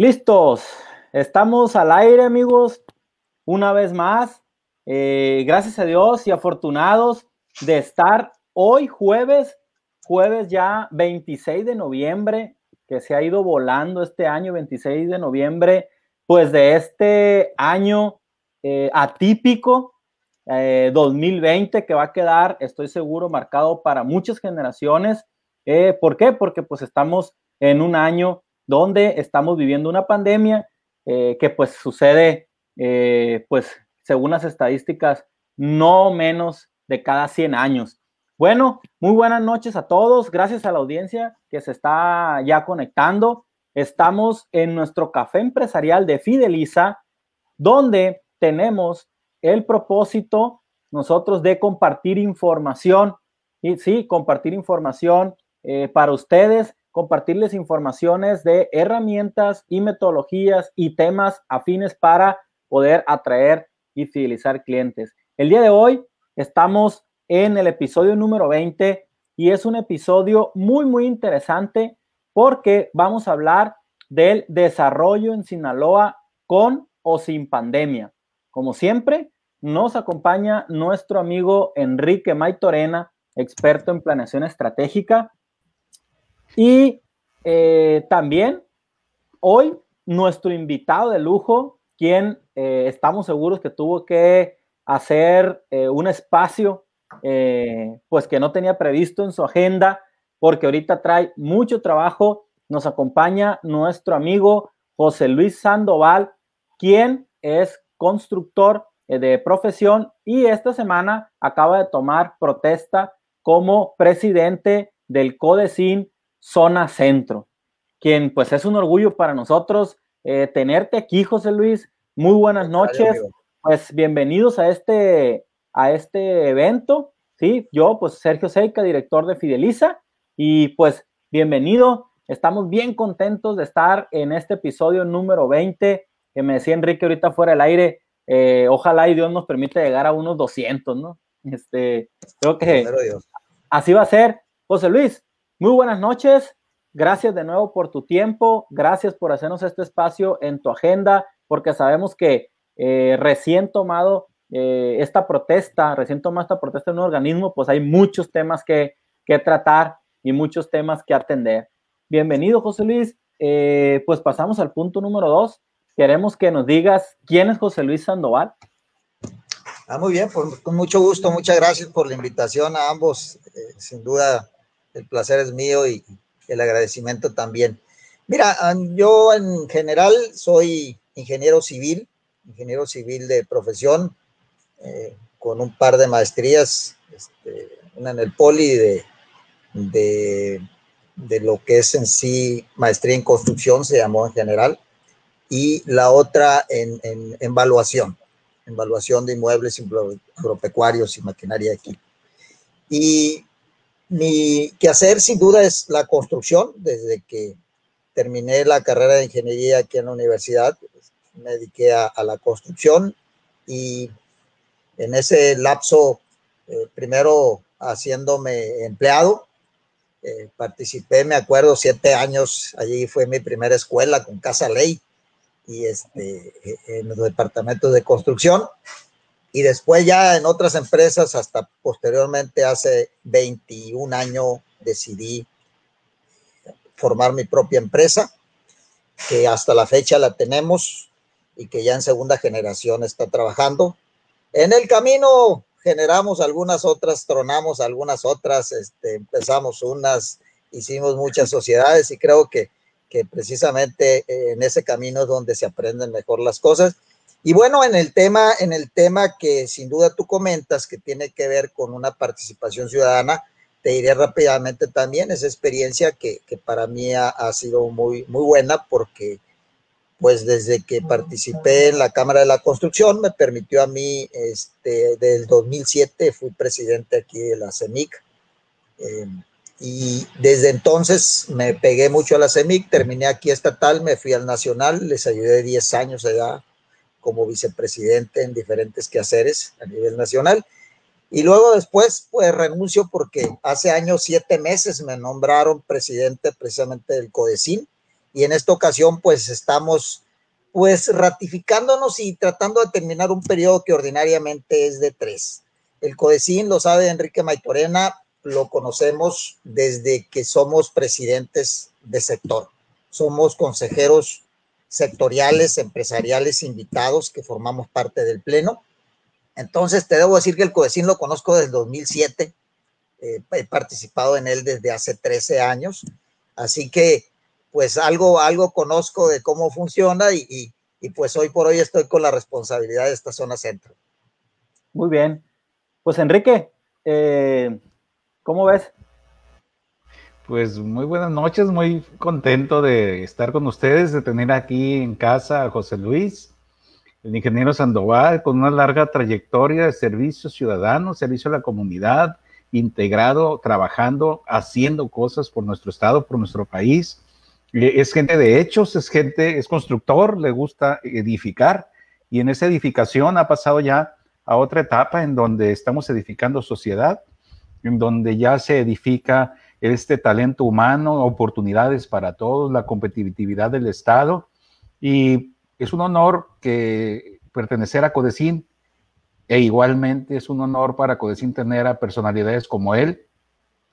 Listos, estamos al aire amigos, una vez más. Eh, gracias a Dios y afortunados de estar hoy jueves, jueves ya 26 de noviembre, que se ha ido volando este año, 26 de noviembre, pues de este año eh, atípico, 2020, eh, que va a quedar, estoy seguro, marcado para muchas generaciones. ¿Por qué? Porque pues estamos en un año donde estamos viviendo una pandemia que pues sucede, pues según las estadísticas, no menos de cada 100 años. Bueno, muy buenas noches a todos. Gracias a la audiencia que se está ya conectando. Estamos en nuestro café empresarial de Fideliza, donde tenemos el propósito nosotros de compartir información. Y sí, compartir información eh, para ustedes, compartirles informaciones de herramientas y metodologías y temas afines para poder atraer y fidelizar clientes. El día de hoy estamos en el episodio número 20 y es un episodio muy, muy interesante porque vamos a hablar del desarrollo en Sinaloa con o sin pandemia. Como siempre, nos acompaña nuestro amigo Enrique Maitorena, experto en planeación estratégica. Y eh, también hoy nuestro invitado de lujo, quien eh, estamos seguros que tuvo que hacer eh, un espacio, pues que no tenía previsto en su agenda, porque ahorita trae mucho trabajo. Nos acompaña nuestro amigo José Luis Sandoval, quien es constructor de profesión y esta semana acaba de tomar protesta como presidente del CODECIN Zona Centro, quien pues es un orgullo para nosotros eh, tenerte aquí, José Luis. Muy buenas noches. Pues bienvenidos a este, a este evento. Sí, yo, pues Sergio Seika, director de Fideliza, y pues bienvenido. Estamos bien contentos de estar en este episodio número 20, que me decía Enrique ahorita fuera del aire. Eh, ojalá y Dios nos permita llegar a unos 200, ¿no? Este, creo que así va a ser. José Luis, muy buenas noches. Gracias de nuevo por tu tiempo, gracias por hacernos este espacio en tu agenda, porque sabemos que eh, recién tomado eh, esta protesta, recién tomado esta protesta en un organismo, pues hay muchos temas que, que tratar y muchos temas que atender. Bienvenido, José Luis. Eh, pues pasamos al punto número dos. Queremos que nos digas quién es José Luis Sandoval. Ah, muy bien, pues, con mucho gusto, muchas gracias por la invitación a ambos. sin duda, el placer es mío y, el agradecimiento también. Mira, yo en general soy ingeniero civil, ingeniero civil de profesión, eh, con un par de maestrías, este, una en el poli de, de, de, lo que es en sí maestría en construcción, se llamó en general, y la otra en, en, en evaluación, evaluación de inmuebles agropecuarios y maquinaria aquí. Y mi quehacer sin duda es la construcción. Desde que terminé la carrera de ingeniería aquí en la universidad, me dediqué a, la construcción. Y en ese lapso, eh, primero haciéndome empleado, eh, participé, me acuerdo, siete años, allí fue mi primera escuela con Casa Ley y este, en los departamentos de construcción y después ya en otras empresas, hasta posteriormente hace 21 años decidí formar mi propia empresa, que hasta la fecha la tenemos y que ya en segunda generación está trabajando. En el camino generamos algunas otras, tronamos algunas otras, este, empezamos unas, hicimos muchas sociedades y creo que, que precisamente en ese camino es donde se aprenden mejor las cosas y bueno, en el tema, en el tema que sin duda tú comentas, que tiene que ver con una participación ciudadana, te diré rápidamente también esa experiencia que, que para mí ha, ha, sido muy, muy buena porque pues desde que participé en la Cámara de la Construcción me permitió a mí, este, del 2007 fui presidente aquí de la CEMIC eh, y desde entonces me pegué mucho a la CEMIC, terminé aquí estatal, me fui al nacional, les ayudé 10 años allá como vicepresidente en diferentes quehaceres a nivel nacional. Y luego después, pues renuncio porque hace años, siete meses, me nombraron presidente precisamente del CODECIN y en esta ocasión pues estamos pues ratificándonos y tratando de terminar un periodo que ordinariamente es de tres. El CODECIN lo sabe Enrique Maitorena, lo conocemos desde que somos presidentes de sector. Somos consejeros sectoriales, empresariales invitados que formamos parte del Pleno. Entonces, te debo decir que el CODECIN lo conozco desde 2007. Eh, he participado en él desde hace 13 años. Así que pues algo, algo conozco de cómo funciona y, pues hoy por hoy estoy con la responsabilidad de esta zona centro. Muy bien. Pues Enrique, eh, ¿cómo ves? Pues muy buenas noches, muy contento de estar con ustedes, de tener aquí en casa a José Luis, el ingeniero Sandoval, con una larga trayectoria de servicio ciudadano, servicio a la comunidad, integrado, trabajando, haciendo cosas por nuestro estado, por nuestro país. Es gente de hechos, es gente, es constructor, le gusta edificar y en esa edificación ha pasado ya a otra etapa en donde estamos edificando sociedad, en donde ya se edifica este talento humano, oportunidades para todos, la competitividad del Estado. Y es un honor que pertenecer a Codecín e igualmente es un honor para Codecín tener a personalidades como él,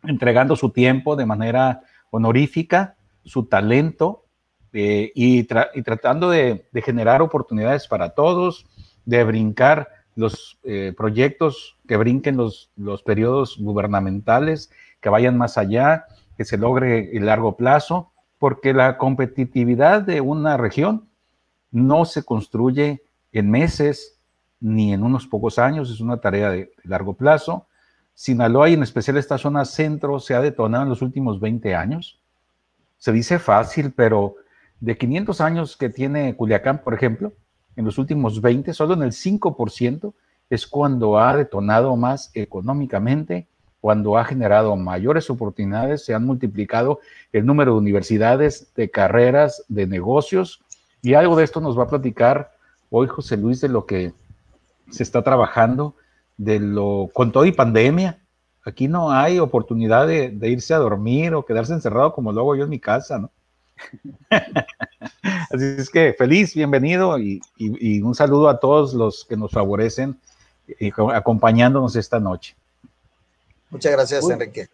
entregando su tiempo de manera honorífica su talento eh, y, tratando de, generar oportunidades para todos, de brincar los eh, proyectos, que brinquen los, los periodos gubernamentales, que vayan más allá, que se logre el largo plazo, porque la competitividad de una región no se construye en meses ni en unos pocos años, es una tarea de, largo plazo. Sinaloa y en especial esta zona centro se ha detonado en los últimos 20 años se dice fácil, pero de 500 años que tiene Culiacán, por ejemplo, en los últimos 20, solo en el 5% es cuando ha detonado más económicamente, cuando ha generado mayores oportunidades, se han multiplicado el número de universidades, de carreras, de negocios, y algo de esto nos va a platicar hoy José Luis de lo que se está trabajando, de lo con todo y pandemia, Aquí no hay oportunidad de, irse a dormir o quedarse encerrado como lo hago yo en mi casa, ¿no? Así es que feliz, bienvenido y, un saludo a todos los que nos favorecen y acompañándonos esta noche. Muchas gracias, Enrique.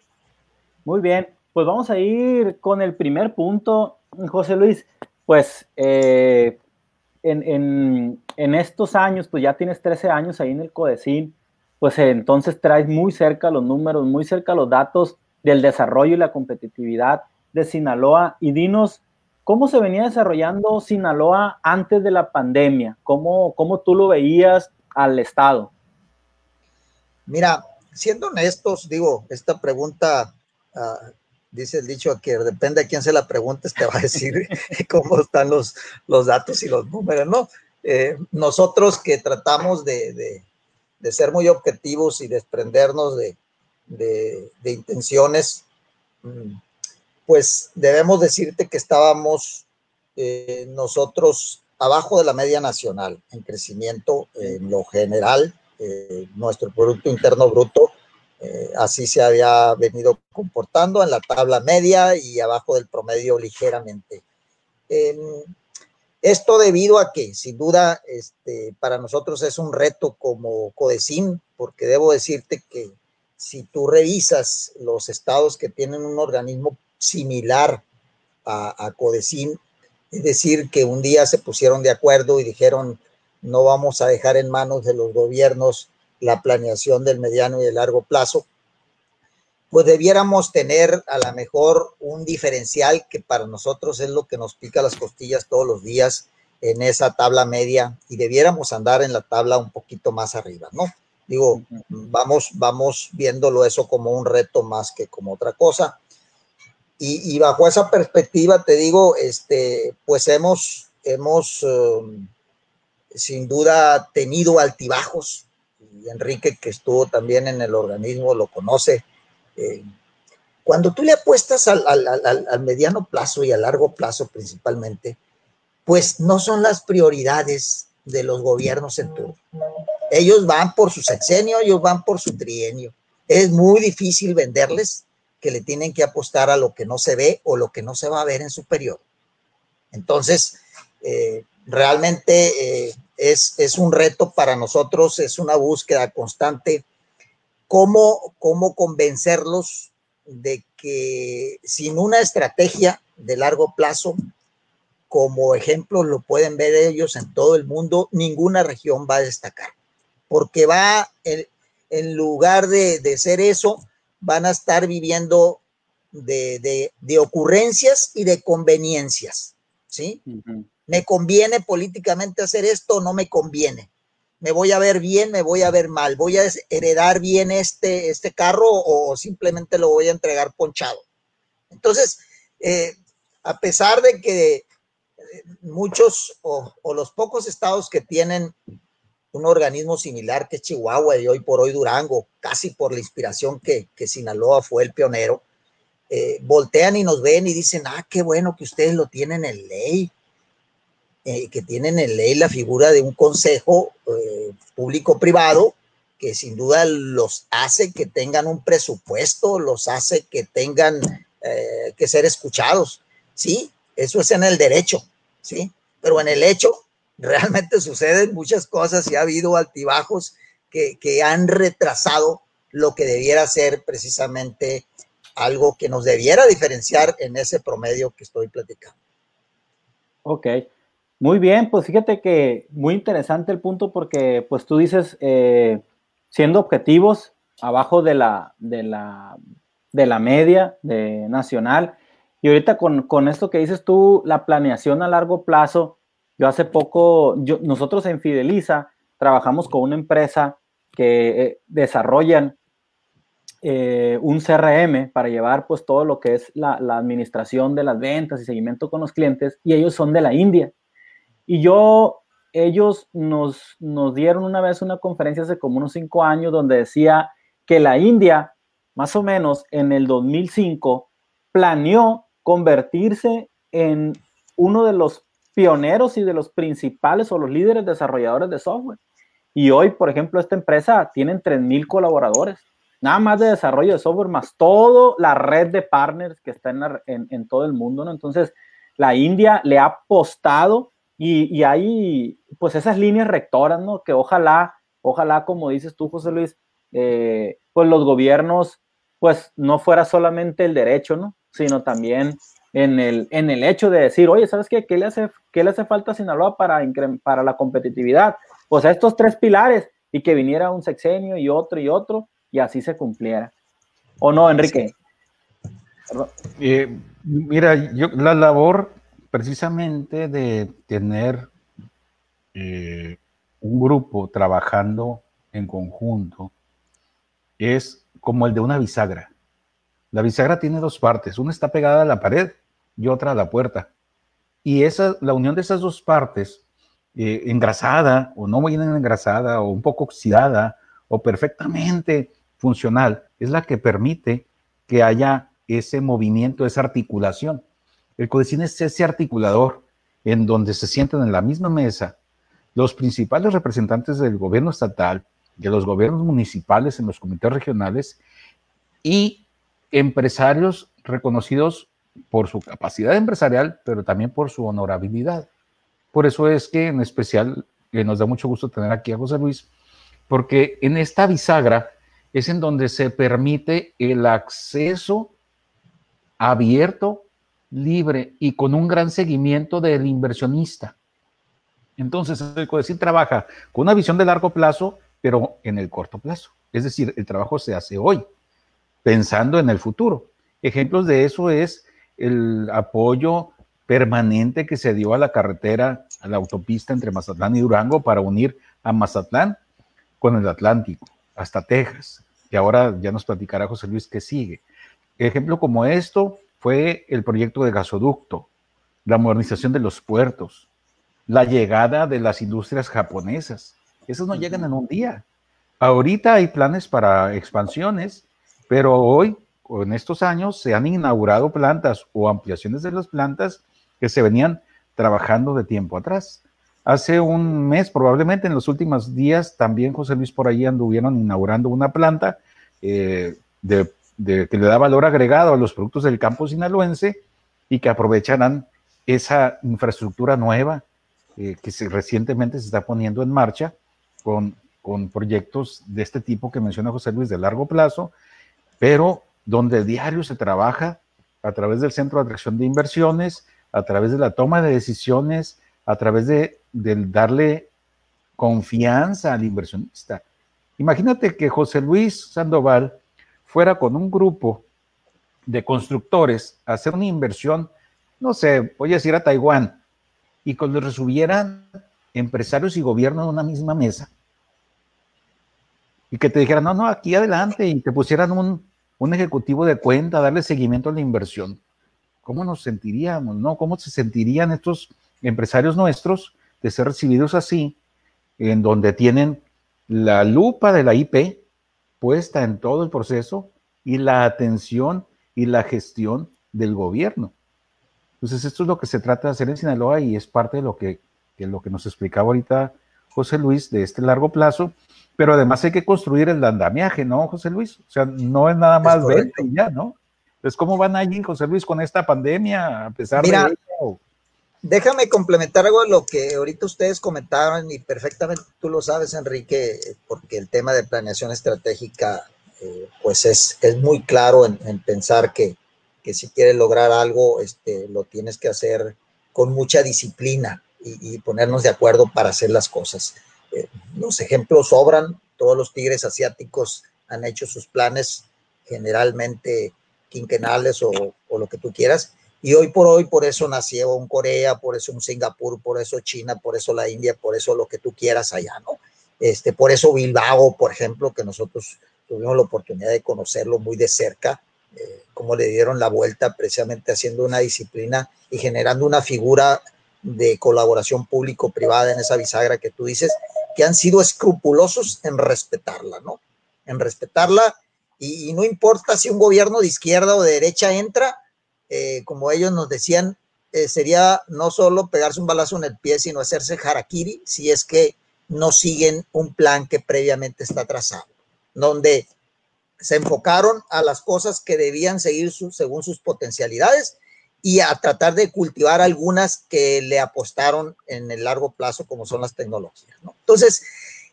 Muy bien, pues vamos a ir con el primer punto, José Luis. Pues eh, en, en, estos años, pues ya tienes 13 años ahí en el Codecín pues entonces traes muy cerca los números, muy cerca los datos del desarrollo y la competitividad de Sinaloa. Y dinos, ¿cómo se venía desarrollando Sinaloa antes de la pandemia? ¿Cómo, cómo tú lo veías al Estado? Mira, siendo honestos, digo, esta pregunta, ah, dice el dicho que depende de quién se la preguntes, te va a decir cómo están los, los datos y los números, ¿no? Eh, nosotros que tratamos de de ser muy objetivos y desprendernos de, intenciones, mm, pues debemos decirte que estábamos eh, nosotros abajo de la media nacional en crecimiento en lo general, eh, nuestro Producto Interno Bruto eh, así se había venido comportando en la tabla media y abajo del promedio ligeramente. Esto debido a que, sin duda, este, para nosotros es un reto como Codecin, porque debo decirte que si tú revisas los estados que tienen un organismo similar a, a Codecin, es decir, que un día se pusieron de acuerdo y dijeron, no vamos a dejar en manos de los gobiernos la planeación del mediano y el largo plazo, pues debiéramos tener a lo mejor un diferencial que para nosotros es lo que nos pica las costillas todos los días en esa tabla media y debiéramos andar en la tabla un poquito más arriba, ¿no? Digo, vamos, vamos viéndolo eso como un reto más que como otra cosa. Y, bajo esa perspectiva, te digo, este, pues hemos, hemos um, sin duda tenido altibajos. Y Enrique, que estuvo también en el organismo, lo conoce eh, cuando tú le apuestas al, mediano plazo y a largo plazo principalmente, pues no son las prioridades de los gobiernos en turno. Ellos van por su sexenio, ellos van por su trienio. Es muy difícil venderles que le tienen que apostar a lo que no se ve o lo que no se va a ver en su periodo. Entonces, eh, realmente eh, es, es, un reto para nosotros, es una búsqueda constante, cómo, cómo convencerlos de que sin una estrategia de largo plazo, como ejemplo lo pueden ver ellos en todo el mundo, ninguna región va a destacar, porque va, en, en lugar de, de, ser eso, van a estar viviendo de, de, de ocurrencias y de conveniencias, ¿sí? ¿Me conviene políticamente hacer esto o no me conviene? ¿Me voy a ver bien, me voy a ver mal? ¿Voy a heredar bien este, este carro o simplemente lo voy a entregar ponchado? Entonces, eh, a pesar de que eh, muchos o, los pocos estados que tienen un organismo similar que Chihuahua y hoy por hoy Durango, casi por la inspiración que, que Sinaloa fue el pionero, eh, voltean y nos ven y dicen, ah, qué bueno que ustedes lo tienen en ley, eh, que tienen en ley la figura de un consejo eh, público-privado que sin duda los hace que tengan un presupuesto, los hace que tengan eh, que ser escuchados. Sí, eso es en el derecho, sí, pero en el hecho realmente suceden muchas cosas y ha habido altibajos que, que han retrasado lo que debiera ser precisamente algo que nos debiera diferenciar en ese promedio que estoy platicando. Ok, muy bien, pues fíjate que muy interesante el punto porque pues tú dices, eh, siendo objetivos abajo de la, de la, de la media de nacional, y ahorita con, con, esto que dices tú, la planeación a largo plazo, yo hace poco, nosotros en Fideliza trabajamos con una empresa que eh, desarrollan eh, un CRM para llevar pues todo lo que es la, administración de las ventas y seguimiento con los clientes y ellos son de la India. Y yo, ellos nos, nos dieron una vez una conferencia hace como unos cinco años donde decía que la India, más o menos en el 2005, planeó convertirse en uno de los pioneros y de los principales o los líderes desarrolladores de software. Y hoy, por ejemplo, esta empresa tiene 3.000 colaboradores, nada más de desarrollo de software, más toda la red de partners que está en, la, en, en todo el mundo, ¿no? Entonces, la India le ha apostado y, y, hay, pues, esas líneas rectoras, ¿no? Que ojalá, ojalá, como dices tú, José Luis, eh, pues los gobiernos, pues, no fuera solamente el derecho, ¿no? Sino también en el, en el hecho de decir, oye, ¿sabes qué? ¿Qué le hace, qué le hace falta a Sinaloa para, para la competitividad? Pues a estos tres pilares y que viniera un sexenio y otro y otro y así se cumpliera. ¿O no, Enrique? Eh, mira, yo, la labor precisamente de tener eh, un grupo trabajando en conjunto es como el de una bisagra. La bisagra tiene dos partes, una está pegada a la pared y otra a la puerta. Y esa, la unión de esas dos partes, eh, engrasada o no muy engrasada o un poco oxidada o perfectamente funcional, es la que permite que haya ese movimiento, esa articulación. El codecine es ese articulador en donde se sientan en la misma mesa los principales representantes del gobierno estatal, de los gobiernos municipales en los comités regionales y empresarios reconocidos por su capacidad empresarial, pero también por su honorabilidad. Por eso es que en especial eh, nos da mucho gusto tener aquí a José Luis, porque en esta bisagra es en donde se permite el acceso abierto, libre y con un gran seguimiento del inversionista. Entonces, el CODECIN trabaja con una visión de largo plazo, pero en el corto plazo. Es decir, el trabajo se hace hoy, pensando en el futuro. Ejemplos de eso es el apoyo permanente que se dio a la carretera, a la autopista entre Mazatlán y Durango para unir a Mazatlán con el Atlántico, hasta Texas. Y ahora ya nos platicará José Luis qué sigue. Ejemplo como esto, fue el proyecto de gasoducto, la modernización de los puertos, la llegada de las industrias japonesas. Esos no llegan en un día. Ahorita hay planes para expansiones, pero hoy, o en estos años, se han inaugurado plantas o ampliaciones de las plantas que se venían trabajando de tiempo atrás. Hace un mes, probablemente en los últimos días, también José Luis por ahí anduvieron inaugurando una planta eh, de de, que le da valor agregado a los productos del campo sinaloense y que aprovecharán esa infraestructura nueva eh, que recientemente se está poniendo en marcha con, con proyectos de este tipo que menciona José Luis de largo plazo, pero donde diario se trabaja a través del Centro de Atracción de Inversiones, a través de la toma de decisiones, a través de, darle confianza al inversionista. Imagínate que José Luis Sandoval fuera con un grupo de constructores a hacer una inversión, no sé, voy a decir a Taiwán, y cuando les subieran empresarios y gobierno en una misma mesa, y que te dijeran, no, no, aquí adelante, y te pusieran un, un ejecutivo de cuenta, darle seguimiento a la inversión. ¿Cómo nos sentiríamos, no? ¿Cómo se sentirían estos empresarios nuestros de ser recibidos así, en donde tienen la lupa de la IP puesta en todo el proceso y la atención y la gestión del gobierno? Entonces, esto es lo que se trata de hacer en Sinaloa y es parte de lo que, de lo que nos explicaba ahorita José Luis de este largo plazo pero además hay que construir el andamiaje, ¿no, José Luis? O sea, no es nada más ver y ya, ¿no? Entonces, ¿cómo van allí, José Luis, con esta pandemia, a pesar Mira, de Déjame complementar algo de lo que ahorita ustedes comentaron y perfectamente tú lo sabes, Enrique, porque el tema de planeación estratégica, eh, pues es, es muy claro en, pensar que, que, si quieres lograr algo, este, lo tienes que hacer con mucha disciplina y, y ponernos de acuerdo para hacer las cosas los ejemplos sobran, todos los tigres asiáticos han hecho sus planes generalmente quinquenales o, lo que tú quieras. Y hoy por hoy, por eso nació un Corea, por eso un Singapur, por eso China, por eso la India, por eso lo que tú quieras allá, ¿no? Este, por eso Bilbao, por ejemplo, que nosotros tuvimos la oportunidad de conocerlo muy de cerca, eh, cómo le dieron la vuelta precisamente haciendo una disciplina y generando una figura de colaboración público-privada en esa bisagra que tú dices, que han sido escrupulosos en respetarla, ¿no? En respetarla y, no importa si un gobierno de izquierda o de derecha entra, eh, como ellos nos decían, eh, sería no solo pegarse un balazo en el pie, sino hacerse harakiri si es que no siguen un plan que previamente está trazado, donde se enfocaron a las cosas que debían seguir según sus potencialidades y a tratar de cultivar algunas que le apostaron en el largo plazo, como son las tecnologías. ¿no? Entonces,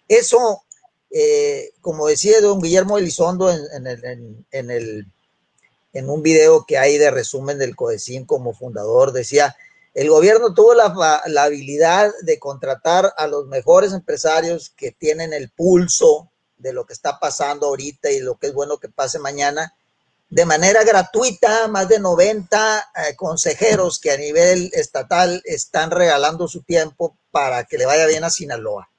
eso, eh, como decía don Guillermo Elizondo en, el, en un video que hay de resumen del CODECIN como fundador, decía, el gobierno tuvo la, la habilidad de contratar a los mejores empresarios que tienen el pulso de lo que está pasando ahorita y lo que es bueno que pase mañana de manera gratuita, más de 90 eh, consejeros que a nivel estatal están regalando su tiempo para que le vaya bien a Sinaloa.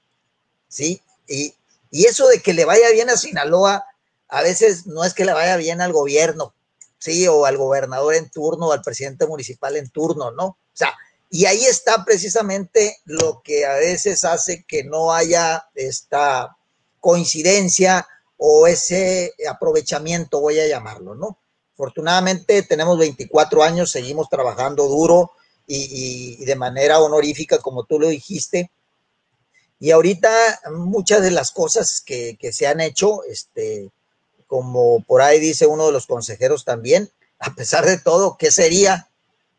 ¿Sí? Y, eso de que le vaya bien a Sinaloa, a veces no es que le vaya bien al gobierno, ¿sí? O al gobernador en turno, o al presidente municipal en turno, ¿no? O sea, y ahí está precisamente lo que a veces hace que no haya esta coincidencia o ese aprovechamiento, voy a llamarlo, ¿no? Afortunadamente tenemos 24 años, seguimos trabajando duro y, de manera honorífica, como tú lo dijiste. Y ahorita muchas de las cosas que, que, se han hecho, este, como por ahí dice uno de los consejeros también, a pesar de todo, ¿qué sería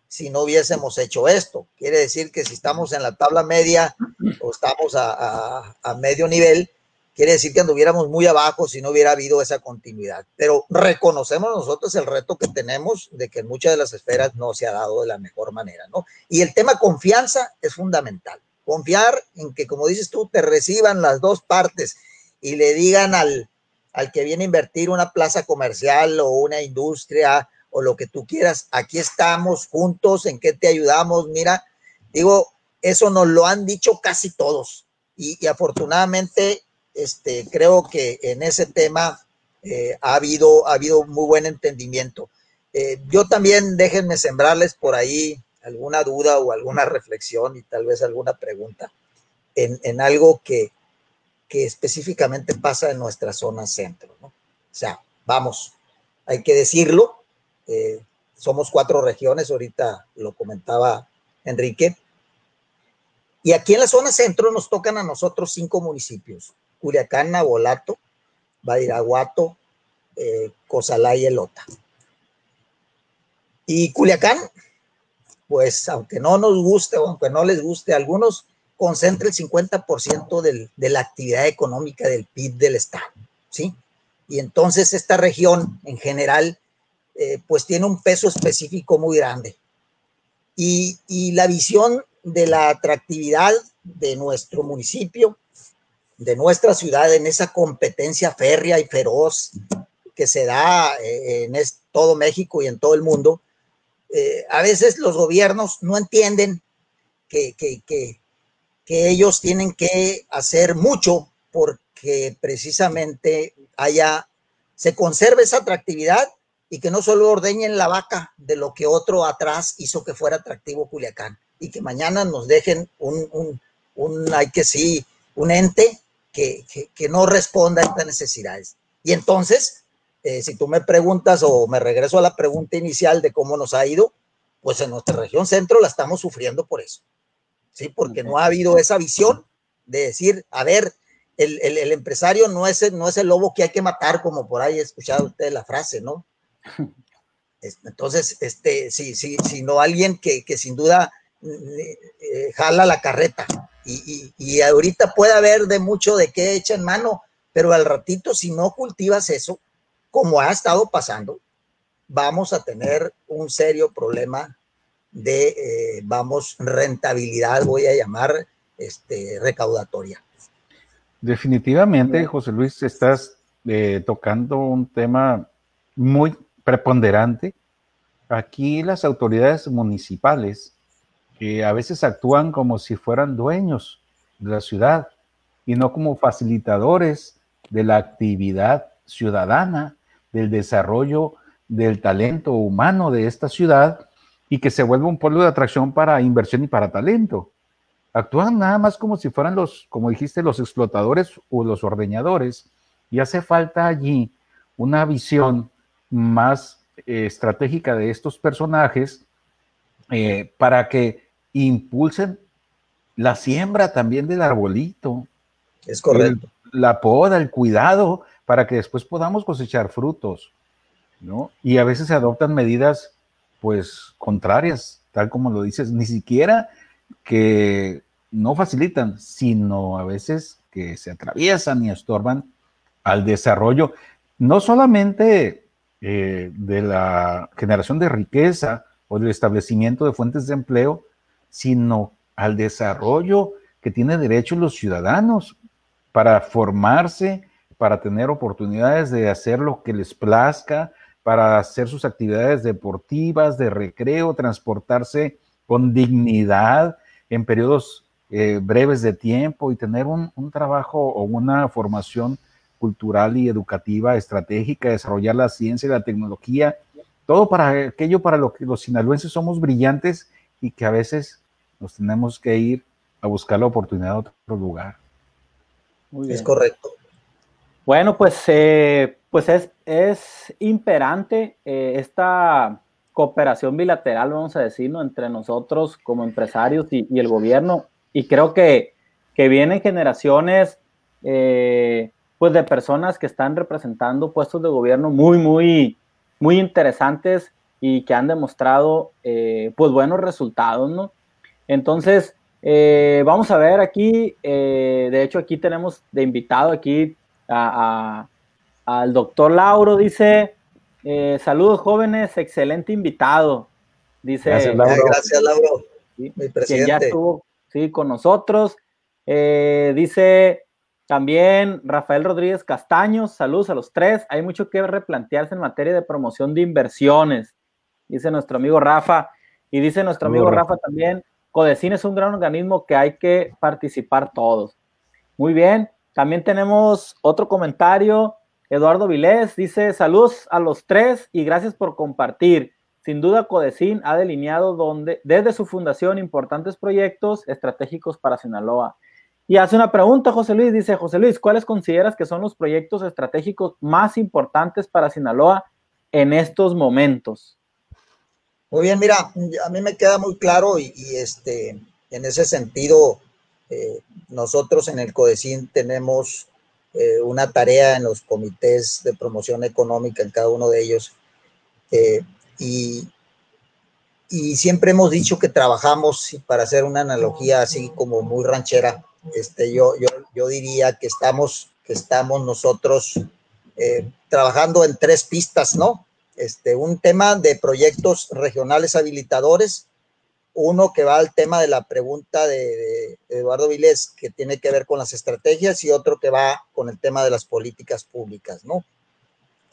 si no hubiésemos hecho esto? Quiere decir que si estamos en la tabla media o estamos a, medio nivel, quiere decir que anduviéramos muy abajo si no hubiera habido esa continuidad. Pero reconocemos nosotros el reto que tenemos de que en muchas de las esferas no se ha dado de la mejor manera, ¿no? Y el tema confianza es fundamental. Confiar en que, como dices tú, te reciban las dos partes y le digan al, al que viene a invertir una plaza comercial o una industria o lo que tú quieras, aquí estamos juntos, en qué te ayudamos, mira, digo, eso nos lo han dicho casi todos y, afortunadamente este, creo que en ese tema eh, ha, habido, ha habido muy buen entendimiento. Eh, yo también déjenme sembrarles por ahí alguna duda o alguna reflexión y tal vez alguna pregunta en, algo que, específicamente pasa en nuestra zona centro. O sea, vamos, hay que decirlo, eh, somos cuatro regiones, ahorita lo comentaba Enrique, y aquí en la zona centro nos tocan a nosotros cinco municipios. Culiacán, Nabolato, Badiraguato, eh, y Elota. Y Culiacán, pues aunque no nos guste o aunque no les guste a algunos, concentra el 50% del, de la actividad económica del PIB del Estado, ¿sí? Y entonces esta región en general, eh, pues tiene un peso específico muy grande. Y, la visión de la atractividad de nuestro municipio, de nuestra ciudad, en esa competencia férrea y feroz que se da eh, en todo México y en todo el mundo, eh, a veces los gobiernos no entienden que, que, ellos tienen que hacer mucho porque precisamente haya, se conserve esa atractividad y que no solo ordeñen la vaca de lo que otro atrás hizo que fuera atractivo Culiacán y que mañana nos dejen un, un, un hay que sí, un ente que, que, que no responda a estas necesidades. Y entonces eh, si tú me preguntas o me regreso a la pregunta inicial de cómo nos ha ido, pues en nuestra región centro la estamos sufriendo por eso. Sí, porque no ha habido esa visión de decir, a ver, el, el, el empresario no es, el, no es el lobo que hay que matar, como por ahí ha escuchado usted la frase, ¿no? Entonces, este, sí, sí, sino alguien que, que sin duda eh, jala la carreta. Y, y, y, ahorita puede haber de mucho de qué echa en mano, pero al ratito, si no cultivas eso, como ha estado pasando, vamos a tener un serio problema de, eh, vamos, rentabilidad, voy a llamar, este, recaudatoria. Definitivamente, José Luis, estás eh, tocando un tema muy preponderante. Aquí las autoridades municipales que a veces actúan como si fueran dueños de la ciudad y no como facilitadores de la actividad ciudadana del desarrollo del talento humano de esta ciudad y que se vuelva un polo de atracción para inversión y para talento. Actúan nada más como si fueran los, como dijiste, los explotadores o los ordeñadores y hace falta allí una visión más eh, estratégica de estos personajes eh, para que impulsen la siembra también del arbolito. Es correcto. El, la poda, el cuidado para que después podamos cosechar frutos, ¿no? Y a veces se adoptan medidas, pues, contrarias, tal como lo dices, ni siquiera que no facilitan, sino a veces que se atraviesan y estorban al desarrollo, no solamente eh, de la generación de riqueza o del establecimiento de fuentes de empleo, sino al desarrollo que tienen derecho los ciudadanos para formarse, para tener oportunidades de hacer lo que les plazca, para hacer sus actividades deportivas, de recreo, transportarse con dignidad en periodos eh, breves de tiempo y tener un, un, trabajo o una formación cultural y educativa estratégica, desarrollar la ciencia y la tecnología, todo para aquello para lo que los sinaloenses somos brillantes y que a veces nos tenemos que ir a buscar la oportunidad en otro lugar. Es correcto. Bueno, pues, eh, pues es, es imperante eh, esta cooperación bilateral, vamos a decir, ¿no? entre nosotros como empresarios y, el gobierno. Y creo que, que vienen generaciones eh, pues de personas que están representando puestos de gobierno muy, muy, muy interesantes y que han demostrado eh, pues buenos resultados, ¿no? Entonces, vamos a ver aquí, de hecho aquí tenemos de invitado aquí a, al doctor Lauro, dice, eh, saludos jóvenes, excelente invitado. Dice, gracias Lauro, gracias, Lauro ¿sí? mi presidente. que ya estuvo sí, con nosotros. Eh, dice también Rafael Rodríguez Castaños, saludos a los tres. Hay mucho que replantearse en materia de promoción de inversiones, dice nuestro amigo Rafa. Y dice nuestro amigo Rafa también, Codecine es un gran organismo que hay que participar todos. Muy bien, también tenemos otro comentario. Eduardo Vilés dice: Saludos a los tres y gracias por compartir. Sin duda, Codecin ha delineado donde, desde su fundación importantes proyectos estratégicos para Sinaloa. Y hace una pregunta, José Luis. Dice: José Luis, ¿cuáles consideras que son los proyectos estratégicos más importantes para Sinaloa en estos momentos? Muy bien, mira, a mí me queda muy claro y, este, en ese sentido, eh, nosotros en el CODECIN tenemos eh, una tarea en los comités de promoción económica en cada uno de ellos eh, y, y siempre hemos dicho que trabajamos, para hacer una analogía así como muy ranchera, este, yo, yo, yo diría que estamos, que estamos nosotros eh, trabajando en tres pistas, ¿no? Este, un tema de proyectos regionales habilitadores, uno que va al tema de la pregunta de, Eduardo Vilés, que tiene que ver con las estrategias, y otro que va con el tema de las políticas públicas, ¿no?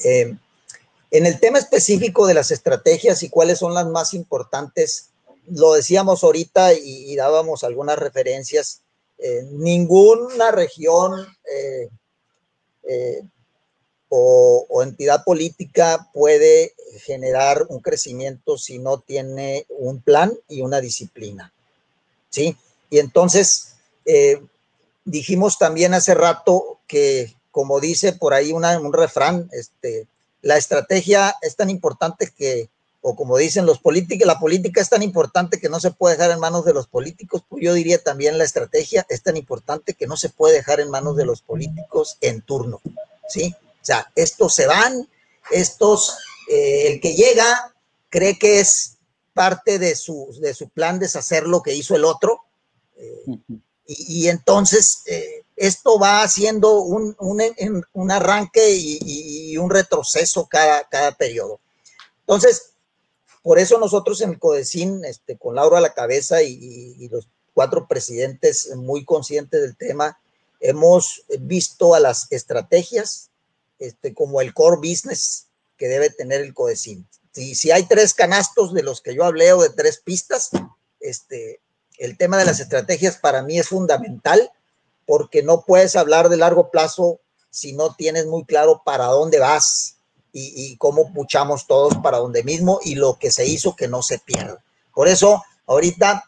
Eh, en el tema específico de las estrategias y cuáles son las más importantes, lo decíamos ahorita y, dábamos algunas referencias. Eh, ninguna región eh, eh, o, entidad política puede generar un crecimiento si no tiene un plan y una disciplina. ¿Sí? Y entonces, dijimos también hace rato que, como dice por ahí un refrán, este, la estrategia es tan importante que, o como dicen los políticos, la política es tan importante que no se puede dejar en manos de los políticos, pues yo diría también la estrategia es tan importante que no se puede dejar en manos de los políticos en turno, ¿sí? O sea, estos se van, estos, eh, el que llega cree que es parte de su, de su plan deshacer lo que hizo el otro, eh, y, entonces eh, esto va haciendo un, un, arranque y, un retroceso cada, cada periodo. Entonces, por eso nosotros en el CODECIN, este, con Laura a la cabeza y, los cuatro presidentes muy conscientes del tema, hemos visto a las estrategias este, como el core business que debe tener el CODECIN. Si, si hay tres canastos de los que yo hablé o de tres pistas, este, el tema de las estrategias para mí es fundamental porque no puedes hablar de largo plazo si no tienes muy claro para dónde vas y, cómo puchamos todos para donde mismo y lo que se hizo que no se pierda. Por eso, ahorita,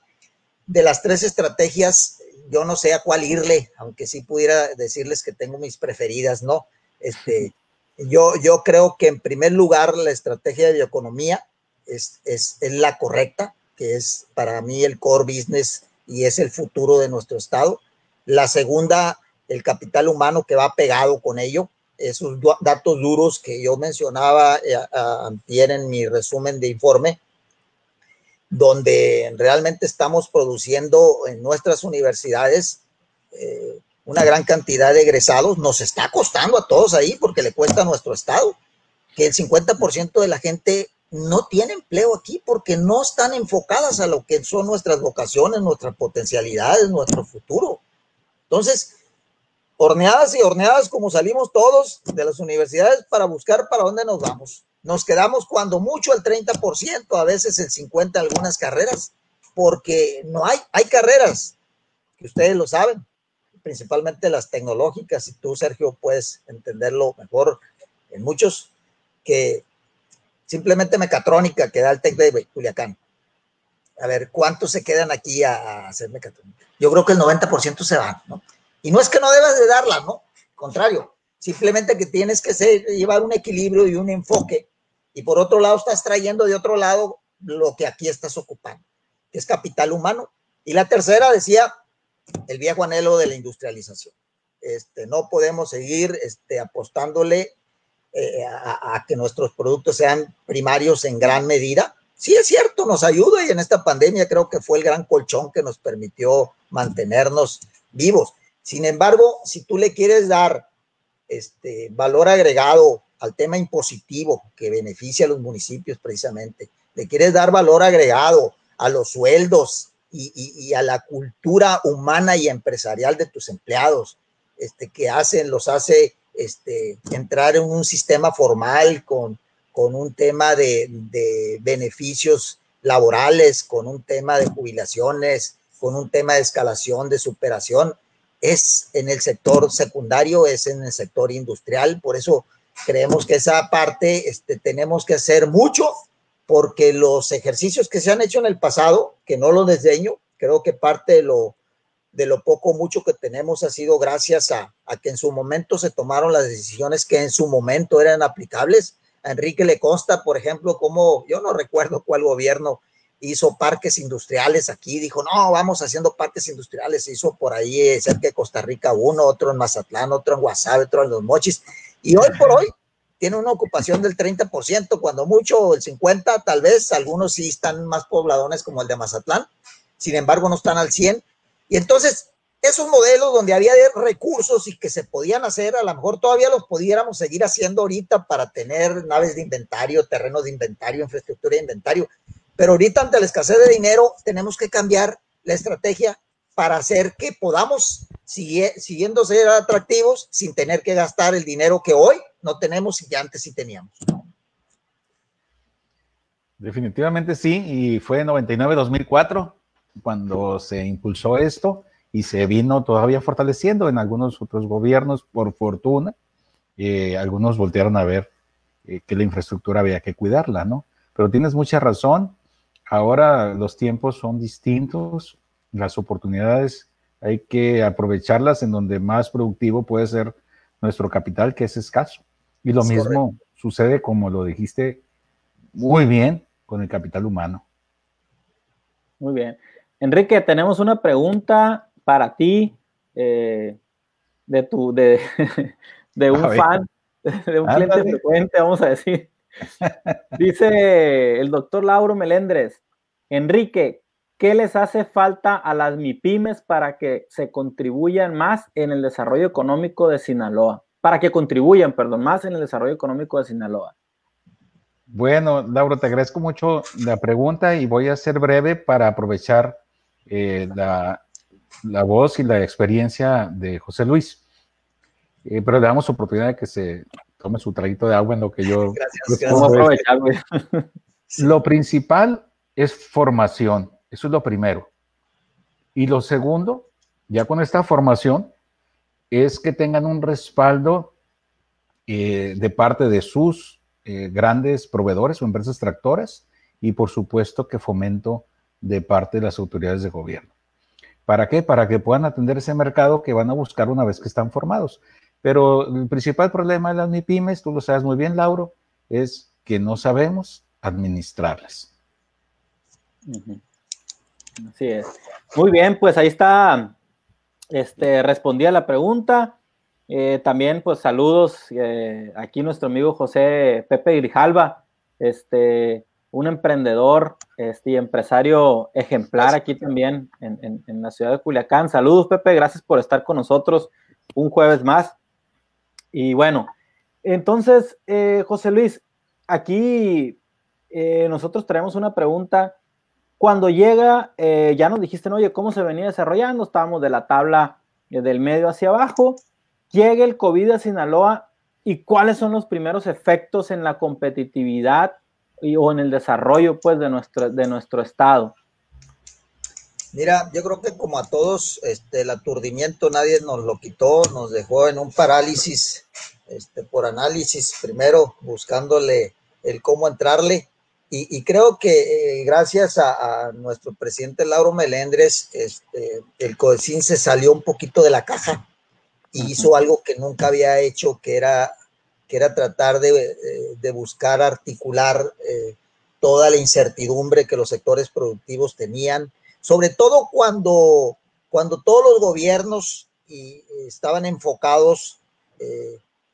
de las tres estrategias, yo no sé a cuál irle, aunque sí pudiera decirles que tengo mis preferidas, ¿no? Este, yo, yo creo que en primer lugar la estrategia de bioeconomía es, es, es la correcta, que es para mí el core business y es el futuro de nuestro estado. La segunda, el capital humano que va pegado con ello. Esos datos duros que yo mencionaba eh, en mi resumen de informe, donde realmente estamos produciendo en nuestras universidades eh, una gran cantidad de egresados, nos está costando a todos ahí porque le cuesta a nuestro estado, que el 50% de la gente no tiene empleo aquí porque no están enfocadas a lo que son nuestras vocaciones, nuestras potencialidades, nuestro futuro. Entonces, horneadas y horneadas como salimos todos de las universidades para buscar para dónde nos vamos. Nos quedamos cuando mucho el 30%, a veces el 50% en algunas carreras, porque no hay, hay carreras, que ustedes lo saben, principalmente las tecnológicas, y tú, Sergio, puedes entenderlo mejor en muchos, que simplemente mecatrónica que da el TEC de Culiacán. A ver, ¿cuántos se quedan aquí a, hacer mecatrónica? Yo creo que el 90% se van, ¿no? Y no es que no debas de darla, ¿no? Contrario, simplemente que tienes que ser, llevar un equilibrio y un enfoque. Y por otro lado, estás trayendo de otro lado lo que aquí estás ocupando, que es capital humano. Y la tercera decía, el viejo anhelo de la industrialización. Este, no podemos seguir este, apostándole eh, a, a, que nuestros productos sean primarios en gran medida, sí es cierto, nos ayuda y en esta pandemia creo que fue el gran colchón que nos permitió mantenernos vivos. Sin embargo, si tú le quieres dar este valor agregado al tema impositivo que beneficia a los municipios precisamente, le quieres dar valor agregado a los sueldos y, a la cultura humana y empresarial de tus empleados, este, que hacen, los hace este, entrar en un sistema formal con con un tema de, beneficios laborales, con un tema de jubilaciones, con un tema de escalación, de superación, es en el sector secundario, es en el sector industrial. Por eso creemos que esa parte este, tenemos que hacer mucho, porque los ejercicios que se han hecho en el pasado, que no lo desdeño, creo que parte de lo, de lo poco mucho que tenemos ha sido gracias a, a que en su momento se tomaron las decisiones que en su momento eran aplicables. A Enrique le consta, por ejemplo, cómo yo no recuerdo cuál gobierno hizo parques industriales aquí, dijo, no, vamos haciendo parques industriales, se hizo por ahí cerca de Costa Rica uno, otro en Mazatlán, otro en Guasave, otro en Los Mochis, y hoy por hoy tiene una ocupación del 30%, cuando mucho el 50%, tal vez algunos sí están más pobladones como el de Mazatlán, sin embargo no están al 100%. Y entonces, esos modelos donde había recursos y que se podían hacer, a lo mejor todavía los pudiéramos seguir haciendo ahorita para tener naves de inventario, terrenos de inventario, infraestructura de inventario. Pero ahorita ante la escasez de dinero tenemos que cambiar la estrategia para hacer que podamos, siguiendo ser atractivos, sin tener que gastar el dinero que hoy no tenemos y que antes sí teníamos. Definitivamente sí, y fue en 99-2004 cuando se impulsó esto y se vino todavía fortaleciendo en algunos otros gobiernos, por fortuna. Eh, algunos voltearon a ver eh, que la infraestructura había que cuidarla, ¿no? Pero tienes mucha razón, ahora los tiempos son distintos, las oportunidades hay que aprovecharlas en donde más productivo puede ser nuestro capital, que es escaso. Y lo mismo sucede, como lo dijiste muy bien, con el capital humano. Muy bien. Enrique, tenemos una pregunta para ti eh, de tu de, de un fan, de un cliente frecuente, vamos a decir. Dice el doctor Lauro Melendres, Enrique, ¿Qué les hace falta a las MIPIMES para que se contribuyan más en el desarrollo económico de Sinaloa? Para que contribuyan, perdón, más en el desarrollo económico de Sinaloa. Bueno, Laura, te agradezco mucho la pregunta y voy a ser breve para aprovechar eh, la, voz y la experiencia de José Luis. Eh, pero le damos oportunidad de que se tome su traguito de agua en lo que yo... Gracias, aprovechar, Lo principal es formación. Eso es lo primero. Y lo segundo, ya con esta formación, es que tengan un respaldo eh, de parte de sus eh, grandes proveedores o empresas tractoras y por supuesto que fomento de parte de las autoridades de gobierno. ¿Para qué? Para que puedan atender ese mercado que van a buscar una vez que están formados. Pero el principal problema de las MIPIMES, tú lo sabes muy bien, Lauro, es que no sabemos administrarlas. Así es. Muy bien, pues ahí está, este, respondía la pregunta. Eh, también, pues saludos eh, aquí nuestro amigo José Pepe Grijalva, este, un emprendedor este, y empresario ejemplar aquí también en, la ciudad de Culiacán. Saludos, Pepe, gracias por estar con nosotros un jueves más. Y bueno, entonces, eh, José Luis, aquí nosotros traemos una pregunta cuando llega, eh, ya nos dijiste, oye, ¿cómo se venía desarrollando? Estábamos de la tabla eh, del medio hacia abajo. Llega el COVID a Sinaloa y cuáles son los primeros efectos en la competitividad y, o en el desarrollo pues, de, nuestro, de nuestro estado. Mira, yo creo que como a todos, este, el aturdimiento nadie nos lo quitó, nos dejó en un parálisis este, por análisis, primero buscándole el cómo entrarle y, creo que eh, gracias a, nuestro presidente Lauro Melendres, este, el CODECIN se salió un poquito de la caja y hizo algo que nunca había hecho, que era, que era tratar de, eh, buscar articular eh, toda la incertidumbre que los sectores productivos tenían, sobre todo cuando, cuando todos los gobiernos y, estaban enfocados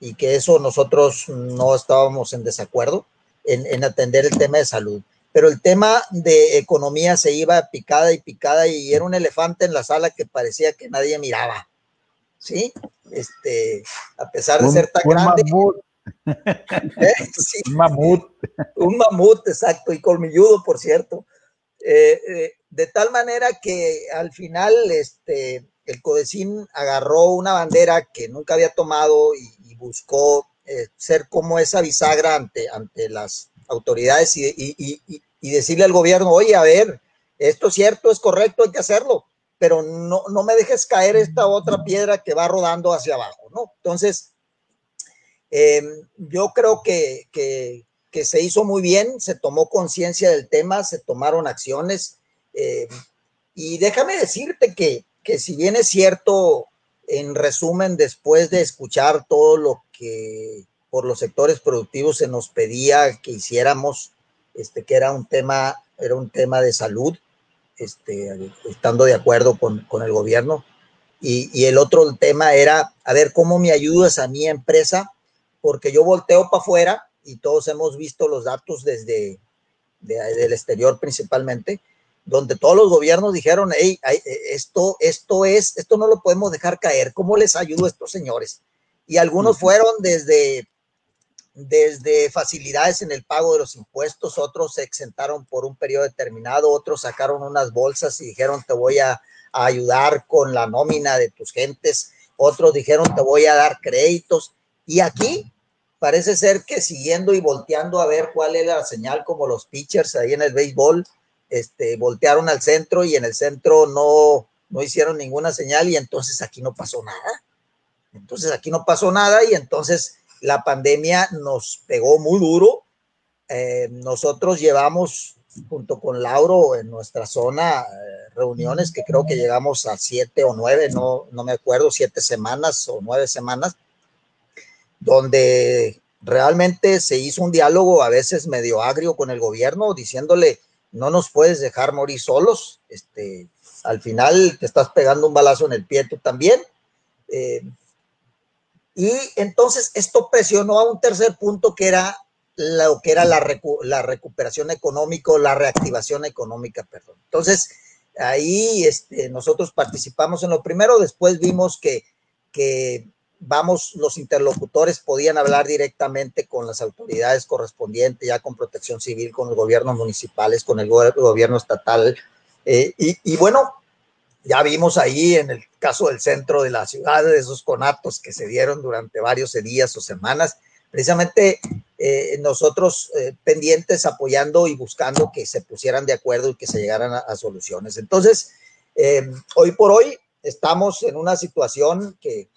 y que eso nosotros no estábamos en desacuerdo en, atender el tema de salud. Pero el tema de economía se iba picada y picada y era un elefante en la sala que parecía que nadie miraba. ¿Sí? Este, a pesar de ser tan grande. Mamut. ¿Eh? Un mamut. Un mamut, exacto, y colmilludo, por cierto. Eh, eh, de tal manera que al final este, el Codecín agarró una bandera que nunca había tomado y buscó eh, ser como esa bisagra ante, las autoridades y, decirle al gobierno, oye, a ver, esto es cierto, es correcto, hay que hacerlo, pero no, no me dejes caer esta otra piedra que va rodando hacia abajo, ¿no? Entonces, em, yo creo que, que, se hizo muy bien, se tomó conciencia del tema, se tomaron acciones. Em, y déjame decirte que, que si bien es cierto, en resumen, después de escuchar todo lo que por los sectores productivos se nos pedía que hiciéramos, este, que era un tema, era un tema de salud, este, estando de acuerdo con, el gobierno. Y, el otro tema era, a ver, ¿cómo me ayudas a mi empresa porque yo volteo para afuera y todos hemos visto los datos desde del exterior principalmente, donde todos los gobiernos dijeron, hey, esto, esto es, esto no lo podemos dejar caer, ¿cómo les ayudo a estos señores? Y algunos fueron desde, desde facilidades en el pago de los impuestos, otros se exentaron por un periodo determinado, otros sacaron unas bolsas y dijeron, te voy a, a ayudar con la nómina de tus gentes, otros dijeron, te voy a dar créditos. Y aquí parece ser que siguiendo y volteando a ver cuál es la señal, como los pitchers ahí en el béisbol, este, voltearon al centro y en el centro no, no hicieron ninguna señal y entonces aquí no pasó nada. Entonces aquí no pasó nada y entonces la pandemia nos pegó muy duro. Eh, nosotros llevamos junto con Lauro en nuestra zona eh, reuniones que creo que llegamos a siete o nueve, no, no me acuerdo, siete semanas o nueve semanas donde realmente se hizo un diálogo a veces medio agrio con el gobierno, diciéndole, no nos puedes dejar morir solos, este, al final te estás pegando un balazo en el pie tú también. Eh, y entonces esto presionó a un tercer punto que era lo que era la, la recuperación económica, la reactivación económica, perdón. Entonces, ahí este, nosotros participamos en lo primero, después vimos que, que vamos, los interlocutores podían hablar directamente con las autoridades correspondientes, ya con protección civil, con los gobiernos municipales, con el gobierno estatal. Eh, y, bueno, ya vimos ahí en el caso del centro de la ciudad, esos conatos que se dieron durante varios días o semanas, precisamente eh, nosotros eh, pendientes apoyando y buscando que se pusieran de acuerdo y que se llegaran a soluciones. Entonces, hoy por hoy estamos en una situación que,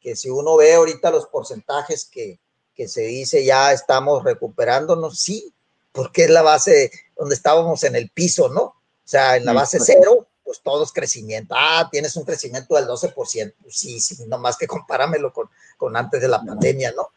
que si uno ve ahorita los porcentajes que, que se dice ya estamos recuperándonos, sí, porque es la base donde estábamos en el piso, ¿no? O sea, en la base cero, pues todo es crecimiento. Ah, tienes un crecimiento del 12%. Pues sí, sí, nomás que compáramelo con, con antes de la pandemia, ¿no?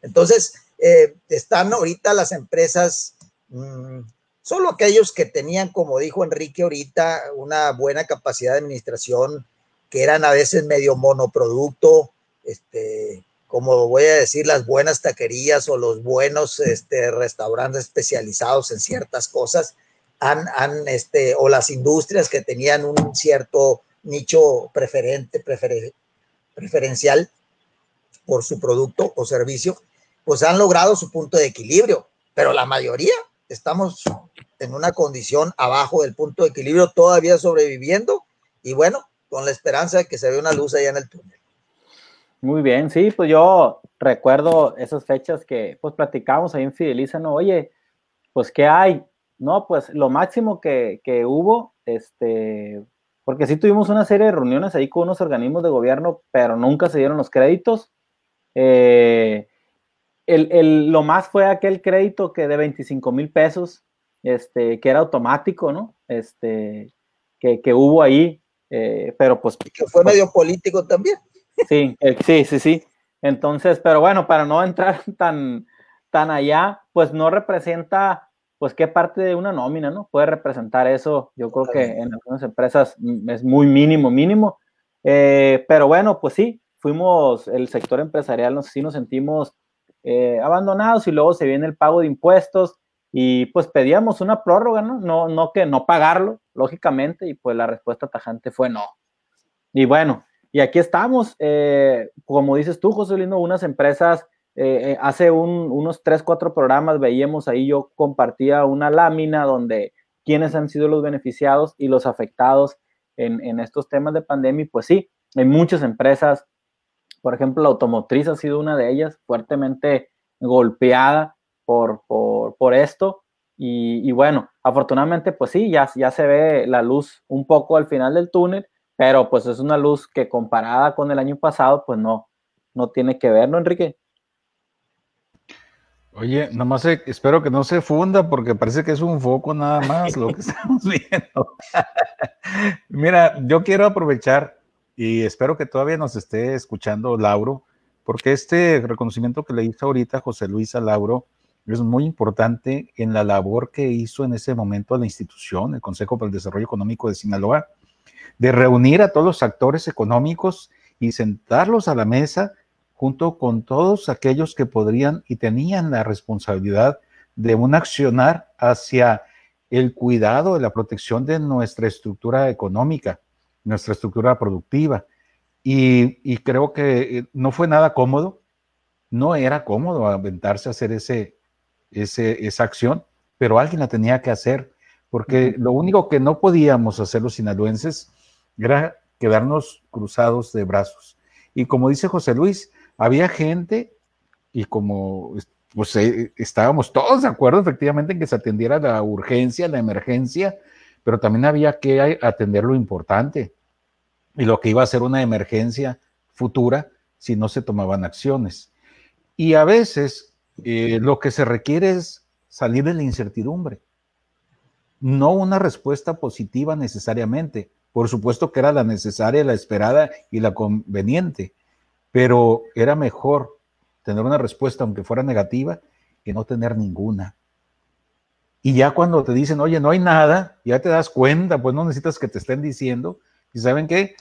Entonces, eh, están ahorita las empresas, mmm, solo aquellos que tenían, como dijo Enrique ahorita, una buena capacidad de administración, que eran a veces medio monoproducto, este, como voy a decir, las buenas taquerías o los buenos este, restaurantes especializados en ciertas cosas, han, han, este, o las industrias que tenían un cierto nicho preferente, preferencial por su producto o servicio, pues han logrado su punto de equilibrio, pero la mayoría estamos en una condición abajo del punto de equilibrio, todavía sobreviviendo y bueno, con la esperanza de que se vea una luz allá en el túnel. Muy bien, sí, pues yo recuerdo esas fechas que pues platicamos ahí en Fideliza, ¿no? Oye, pues ¿qué hay? No, pues lo máximo que, hubo, este, porque sí tuvimos una serie de reuniones ahí con unos organismos de gobierno, pero nunca se dieron los créditos. Eh, lo más fue aquel crédito que de 25 mil pesos, este, que era automático, ¿no? Este, que, hubo ahí, eh, pero pues... Que fue medio político también. Sí, eh, sí, sí, sí. Entonces, pero bueno, para no entrar tan, tan allá, pues no representa, pues qué parte de una nómina, ¿no? Puede representar eso, yo creo que en algunas empresas es muy mínimo, mínimo. Eh, pero bueno, pues sí, fuimos, el sector empresarial, sí nos sentimos eh, abandonados y luego se viene el pago de impuestos y pues pedíamos una prórroga, ¿no? No, no que no pagarlo, lógicamente, y pues la respuesta tajante fue no. Y bueno, y aquí estamos, eh, como dices tú, José Lino, unas empresas, eh, eh, hace unos tres, cuatro programas veíamos ahí, yo compartía una lámina donde quiénes han sido los beneficiados y los afectados en, estos temas de pandemia. pues sí, hay muchas empresas, por ejemplo, la automotriz ha sido una de ellas, fuertemente golpeada por, por, esto. Y, bueno, afortunadamente, pues sí, ya, ya se ve la luz un poco al final del túnel pero pues es una luz que comparada con el año pasado, pues no, no tiene que ver, ¿no, Enrique? Oye, nomás espero que no se funda porque parece que es un foco nada más lo que estamos viendo. Mira, yo quiero aprovechar y espero que todavía nos esté escuchando Lauro, porque este reconocimiento que le hizo ahorita José Luis a Lauro es muy importante en la labor que hizo en ese momento la institución, el Consejo para el Desarrollo Económico de Sinaloa, de reunir a todos los actores económicos y sentarlos a la mesa junto con todos aquellos que podrían y tenían la responsabilidad de un accionar hacia el cuidado la protección de nuestra estructura económica, nuestra estructura productiva. Y, creo que eh, no fue nada cómodo, no era cómodo aventarse a hacer ese, esa acción, pero alguien la tenía que hacer, porque lo único que no podíamos hacer los sinaloenses era quedarnos cruzados de brazos. Y como dice José Luis, había gente, y como pues eh, estábamos todos de acuerdo efectivamente en que se atendiera la urgencia, la emergencia, pero también había que atender lo importante y lo que iba a ser una emergencia futura si no se tomaban acciones. Y a veces eh, lo que se requiere es salir de la incertidumbre, no una respuesta positiva necesariamente. Por supuesto que era la necesaria, la esperada y la conveniente, pero era mejor tener una respuesta, aunque fuera negativa, que no tener ninguna. Y ya cuando te dicen, oye, no hay nada, ya te das cuenta, pues no necesitas que te estén diciendo. Y saben qué,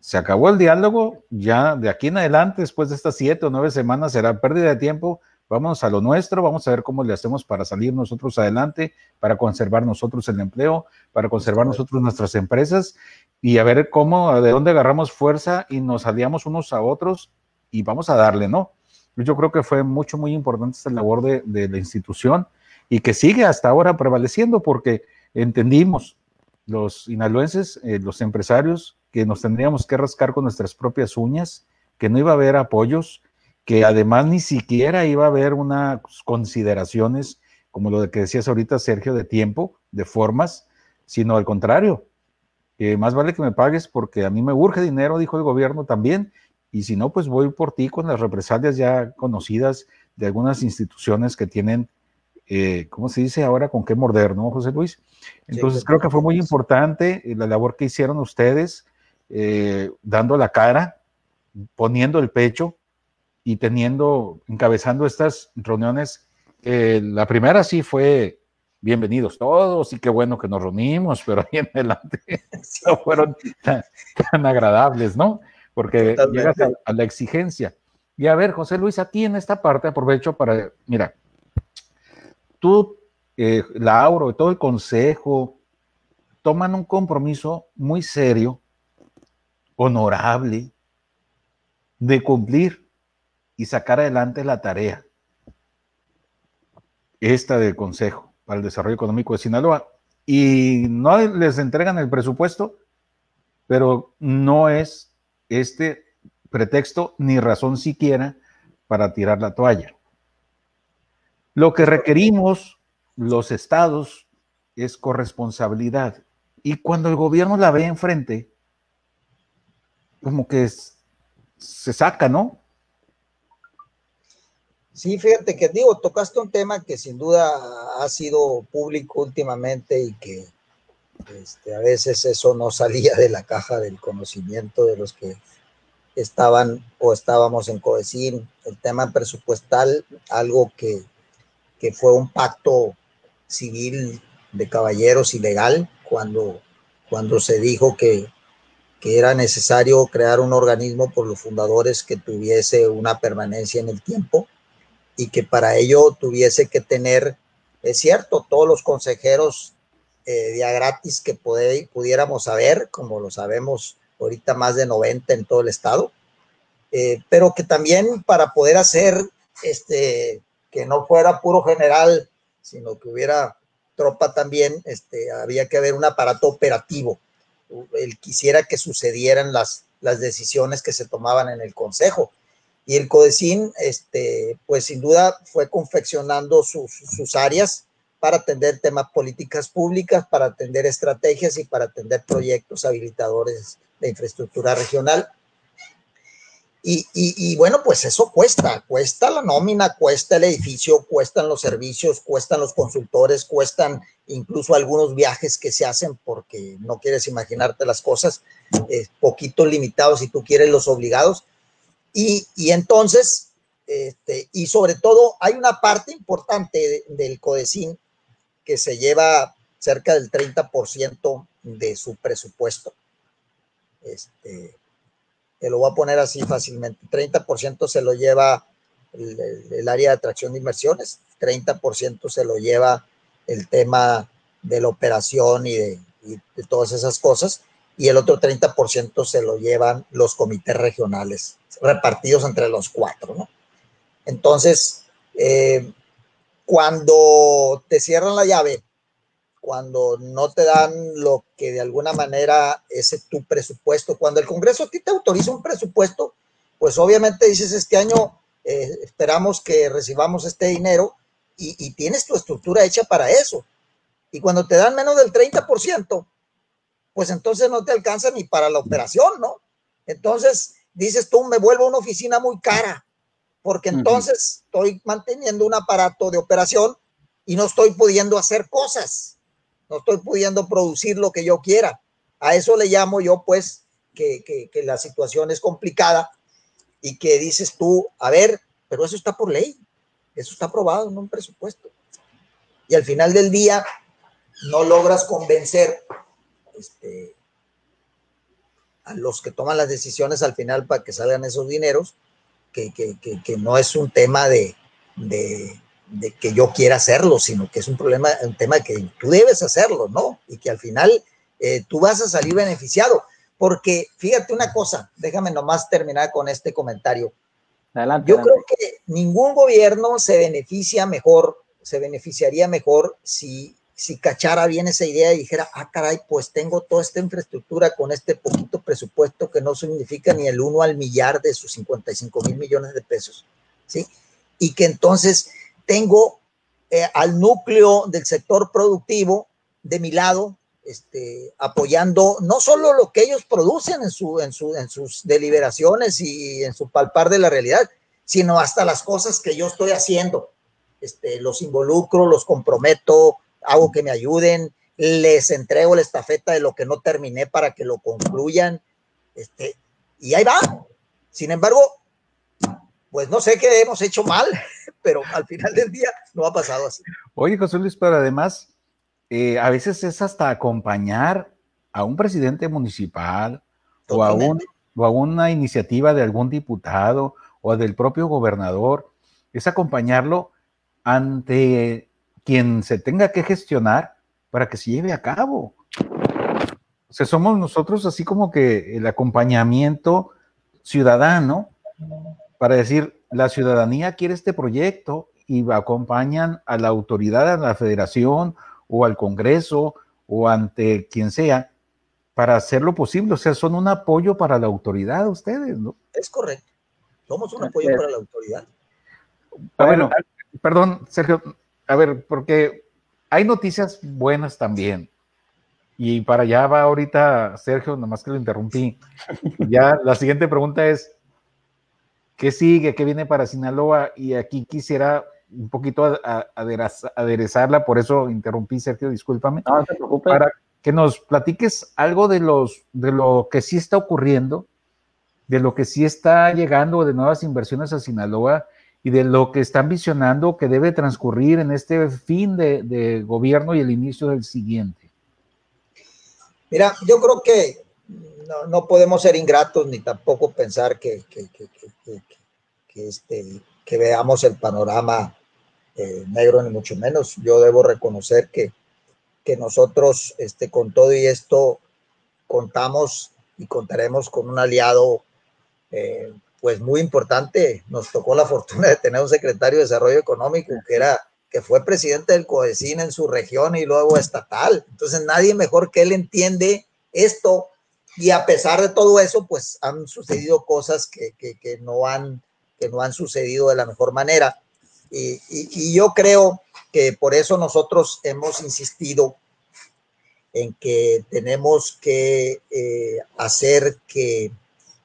se acabó el diálogo, ya de aquí en adelante, después de estas siete o nueve semanas, será pérdida de tiempo. Vamos a lo nuestro, vamos a ver cómo le hacemos para salir nosotros adelante, para conservar nosotros el empleo, para conservar nosotros nuestras empresas y a ver cómo, de dónde agarramos fuerza y nos aliamos unos a otros y vamos a darle, ¿no? Yo creo que fue mucho, muy importante esta labor de, la institución y que sigue hasta ahora prevaleciendo porque entendimos los inaluenses, eh, los empresarios, que nos tendríamos que rascar con nuestras propias uñas, que no iba a haber apoyos, que además ni siquiera iba a haber unas consideraciones como lo que decías ahorita, Sergio, de tiempo, de formas, sino al contrario, que más vale que me pagues porque a mí me urge dinero, dijo el gobierno también, y si no, pues voy por ti con las represalias ya conocidas de algunas instituciones que tienen, eh, ¿cómo se dice ahora? ¿Con qué morder, no, José Luis? Entonces creo que fue muy importante eh, la labor que hicieron ustedes, eh, dando la cara, poniendo el pecho y teniendo, encabezando estas reuniones. la primera sí fue bienvenidos todos y qué bueno que nos reunimos, pero ahí en adelante no fueron tan agradables, ¿no? porque llegas a, la exigencia. Y a ver, José Luis, aquí en esta parte aprovecho para, mira, tú, eh, Lauro todo el consejo toman un compromiso muy serio, honorable, de cumplir y sacar adelante la tarea, esta del Consejo para el Desarrollo Económico de Sinaloa. Y no les entregan el presupuesto, pero no es este pretexto ni razón siquiera para tirar la toalla. Lo que requerimos los estados es corresponsabilidad. Y cuando el gobierno la ve enfrente, como que se saca, ¿no? Sí, fíjate que digo, tocaste un tema que sin duda ha sido público últimamente y que este, a veces eso no salía de la caja del conocimiento de los que estaban o estábamos en Codecín, el tema presupuestal, algo que, fue un pacto civil de caballeros ilegal cuando, cuando se dijo que, que era necesario crear un organismo por los fundadores que tuviese una permanencia en el tiempo y que para ello tuviese que tener, es cierto, todos los consejeros eh, día gratis que pudiéramos saber, como lo sabemos ahorita más de 90 en todo el estado, eh, pero que también para poder hacer este, que no fuera puro general, sino que hubiera tropa también, este, había que haber un aparato operativo. Él quisiera que sucedieran las, las decisiones que se tomaban en el Consejo. Y el CODECIN, este, pues sin duda fue confeccionando sus, áreas para atender temas políticas públicas, para atender estrategias y para atender proyectos habilitadores de infraestructura regional. Y, y, bueno, pues eso cuesta, cuesta la nómina, cuesta el edificio, cuestan los servicios, cuestan los consultores, cuestan incluso algunos viajes que se hacen porque no quieres imaginarte las cosas, eh, poquito limitados si tú quieres los obligados. Y, entonces, este, y sobre todo, hay una parte importante del CODECIN que se lleva cerca del 30% de su presupuesto. Este, te lo voy a poner así fácilmente, 30% se lo lleva el, área de atracción de inversiones, 30% se lo lleva el tema de la operación y de todas esas cosas, y el otro 30% se lo llevan los comités regionales, repartidos entre los cuatro, ¿no? Entonces, eh, cuando te cierran la llave, cuando no te dan lo que de alguna manera es tu presupuesto, cuando el Congreso a ti te autoriza un presupuesto, pues obviamente dices, este año eh, esperamos que recibamos este dinero y, y, tienes tu estructura hecha para eso. Y cuando te dan menos del 30%, pues entonces no te alcanza ni para la operación, ¿no? Entonces dices tú, me vuelvo una oficina muy cara, porque entonces estoy manteniendo un aparato de operación y no estoy pudiendo hacer cosas, no estoy pudiendo producir lo que yo quiera. A eso le llamo yo, pues, que, que la situación es complicada y que dices tú, a ver, pero eso está por ley, eso está aprobado en un presupuesto. Y al final del día no logras convencer este, a los que toman las decisiones al final para que salgan esos dineros, que, no es un tema de, de, que yo quiera hacerlo, sino que es un problema, un tema que tú debes hacerlo, ¿no? Y que al final eh, tú vas a salir beneficiado. Porque fíjate una cosa, déjame nomás terminar con este comentario. Adelante, yo creo que ningún gobierno se beneficia mejor, se beneficiaría mejor si si cachara bien esa idea y dijera, ah, caray, pues tengo toda esta infraestructura con este poquito presupuesto que no significa ni el uno al millar de sus 55 mil millones de pesos, ¿sí? Y que entonces tengo eh, al núcleo del sector productivo de mi lado, este, apoyando no solo lo que ellos producen en, su, en, su, en sus deliberaciones y en su palpar de la realidad, sino hasta las cosas que yo estoy haciendo. Este, los involucro, los comprometo, hago que me ayuden, les entrego la estafeta de lo que no terminé para que lo concluyan, este, y ahí va. Sin embargo, pues no sé qué hemos hecho mal, pero al final del día no ha pasado así. Oye, José Luis, pero además, eh, a veces es hasta acompañar a un presidente municipal o a, o a una iniciativa de algún diputado o del propio gobernador, es acompañarlo ante quien se tenga que gestionar para que se lleve a cabo. O sea, somos nosotros así como que el acompañamiento ciudadano para decir, la ciudadanía quiere este proyecto y acompañan a la autoridad, a la federación o al Congreso o ante quien sea para hacer lo posible. O sea, son un apoyo para la autoridad ustedes, ¿no? Es correcto. Somos un apoyo para la autoridad. bueno, perdón, Sergio, a ver, porque hay noticias buenas también. Y para allá va ahorita Sergio, nomás que lo interrumpí. Ya la siguiente pregunta es, ¿qué sigue? ¿Qué viene para Sinaloa? Y aquí quisiera un poquito aderezarla, por eso interrumpí, Sergio, discúlpame. No, no te preocupes. Para que nos platiques algo de, los, de lo que sí está ocurriendo, de lo que sí está llegando de nuevas inversiones a Sinaloa y de lo que están visionando que debe transcurrir en este fin de, gobierno y el inicio del siguiente? Mira, yo creo que no, podemos ser ingratos ni tampoco pensar que, que, este, que veamos el panorama eh, negro, ni mucho menos. Yo debo reconocer que, que nosotros, este, con todo y esto, contamos y contaremos con un aliado eh, pues muy importante. Nos tocó la fortuna de tener un secretario de Desarrollo Económico que era que fue presidente del CODECIN en su región y luego estatal. Entonces nadie mejor que él entiende esto y a pesar de todo eso, pues han sucedido cosas que, que, no, han, que no han sucedido de la mejor manera. Y, y, yo creo que por eso nosotros hemos insistido en que tenemos que eh, hacer que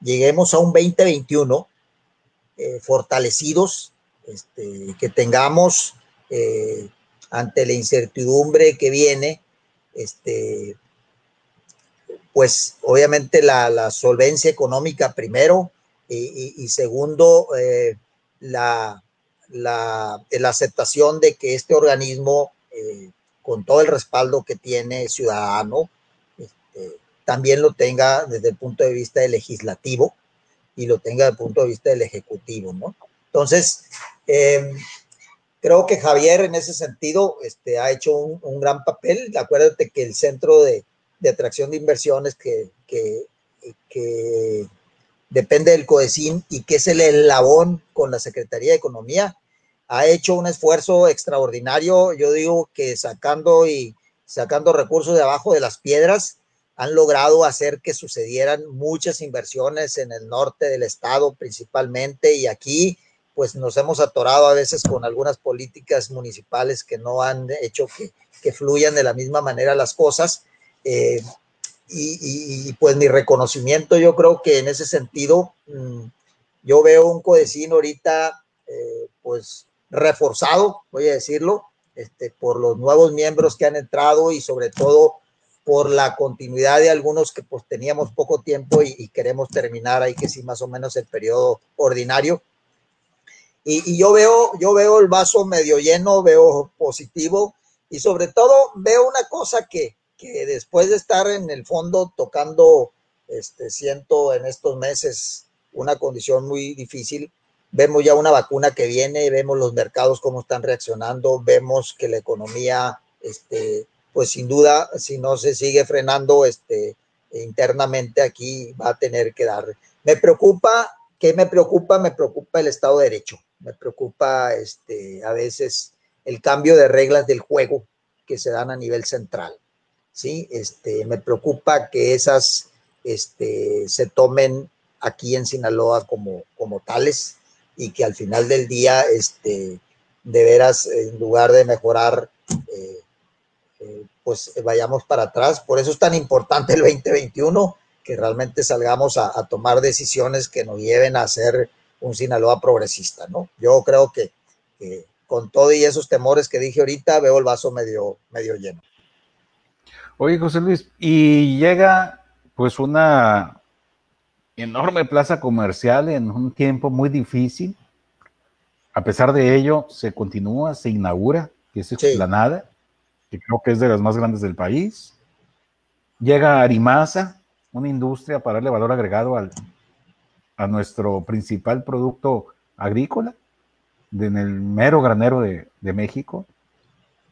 lleguemos a un 2021 eh, fortalecidos, este, que tengamos eh, ante la incertidumbre que viene, este, pues obviamente la, solvencia económica primero y, segundo, eh, la, aceptación de que este organismo, con todo el respaldo que tiene ciudadano, también lo tenga desde el punto de vista legislativo y lo tenga desde el punto de vista del Ejecutivo, ¿no? Entonces, em, creo que Javier en ese sentido este, ha hecho un, gran papel. Acuérdate que el Centro de, Atracción de Inversiones que depende del CODECIN y que es el eslabón con la Secretaría de Economía, ha hecho un esfuerzo extraordinario. Yo digo que sacando y sacando recursos de abajo de las piedras, han logrado hacer que sucedieran muchas inversiones en el norte del estado principalmente y aquí pues nos hemos atorado a veces con algunas políticas municipales que no han hecho que, fluyan de la misma manera las cosas. Eh, y, pues mi reconocimiento, yo creo que en ese sentido, mm, yo veo un codecino ahorita, eh, pues reforzado, voy a decirlo, este, por los nuevos miembros que han entrado y sobre todo por la continuidad de algunos que pues teníamos poco tiempo y, queremos terminar ahí que sí más o menos el periodo ordinario. Y, yo veo, yo veo el vaso medio lleno, veo positivo y sobre todo veo una cosa que, que después de estar en el fondo tocando, este, siento en estos meses una condición muy difícil, vemos ya una vacuna que viene, vemos los mercados cómo están reaccionando, vemos que la economía, este, pues sin duda, si no se sigue frenando este, internamente aquí, va a tener que dar. Me preocupa, ¿qué me preocupa? Me preocupa el Estado de Derecho, me preocupa este, a veces el cambio de reglas del juego que se dan a nivel central. ¿sí? Este, me preocupa que esas este, se tomen aquí en Sinaloa como, como tales y que al final del día, este, de veras, en lugar de mejorar, eh, eh, pues vayamos para atrás. Por eso es tan importante el 2021, que realmente salgamos a, tomar decisiones que nos lleven a ser un Sinaloa progresista, ¿no? Yo creo que, con todo y esos temores que dije ahorita, veo el vaso medio, medio lleno. Oye, José Luis, y llega pues una enorme plaza comercial en un tiempo muy difícil. A pesar de ello, se continúa, se inaugura, que es Explanada, que creo que es de las más grandes del país. Llega Arimasa, una industria para darle valor agregado al, a nuestro principal producto agrícola, en el mero granero de, de México.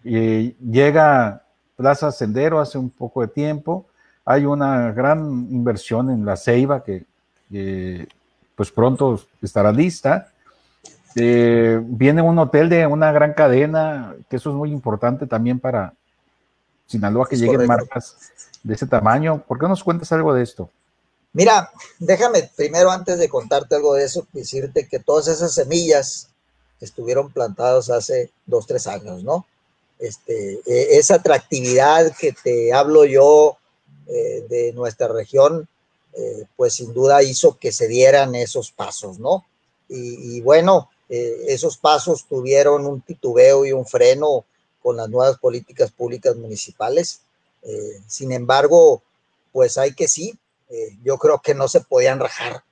Y llega Plaza Sendero hace un poco de tiempo. Hay una gran inversión en la ceiba que pues pronto estará lista. Eh, viene un hotel de una gran cadena, que eso es muy importante también para Sinaloa, que lleguen marcas de ese tamaño. ¿Por qué nos cuentas algo de esto? Mira, déjame primero, antes de contarte algo de eso, decirte que todas esas semillas estuvieron plantadas hace dos, tres años, ¿no? Este, e, esa atractividad que te hablo yo eh, de nuestra región, eh, pues sin duda hizo que se dieran esos pasos, ¿no? Y, bueno, eh, esos pasos tuvieron un titubeo y un freno con las nuevas políticas públicas municipales. Eh, sin embargo, pues hay que sí, yo creo que no se podían rajar,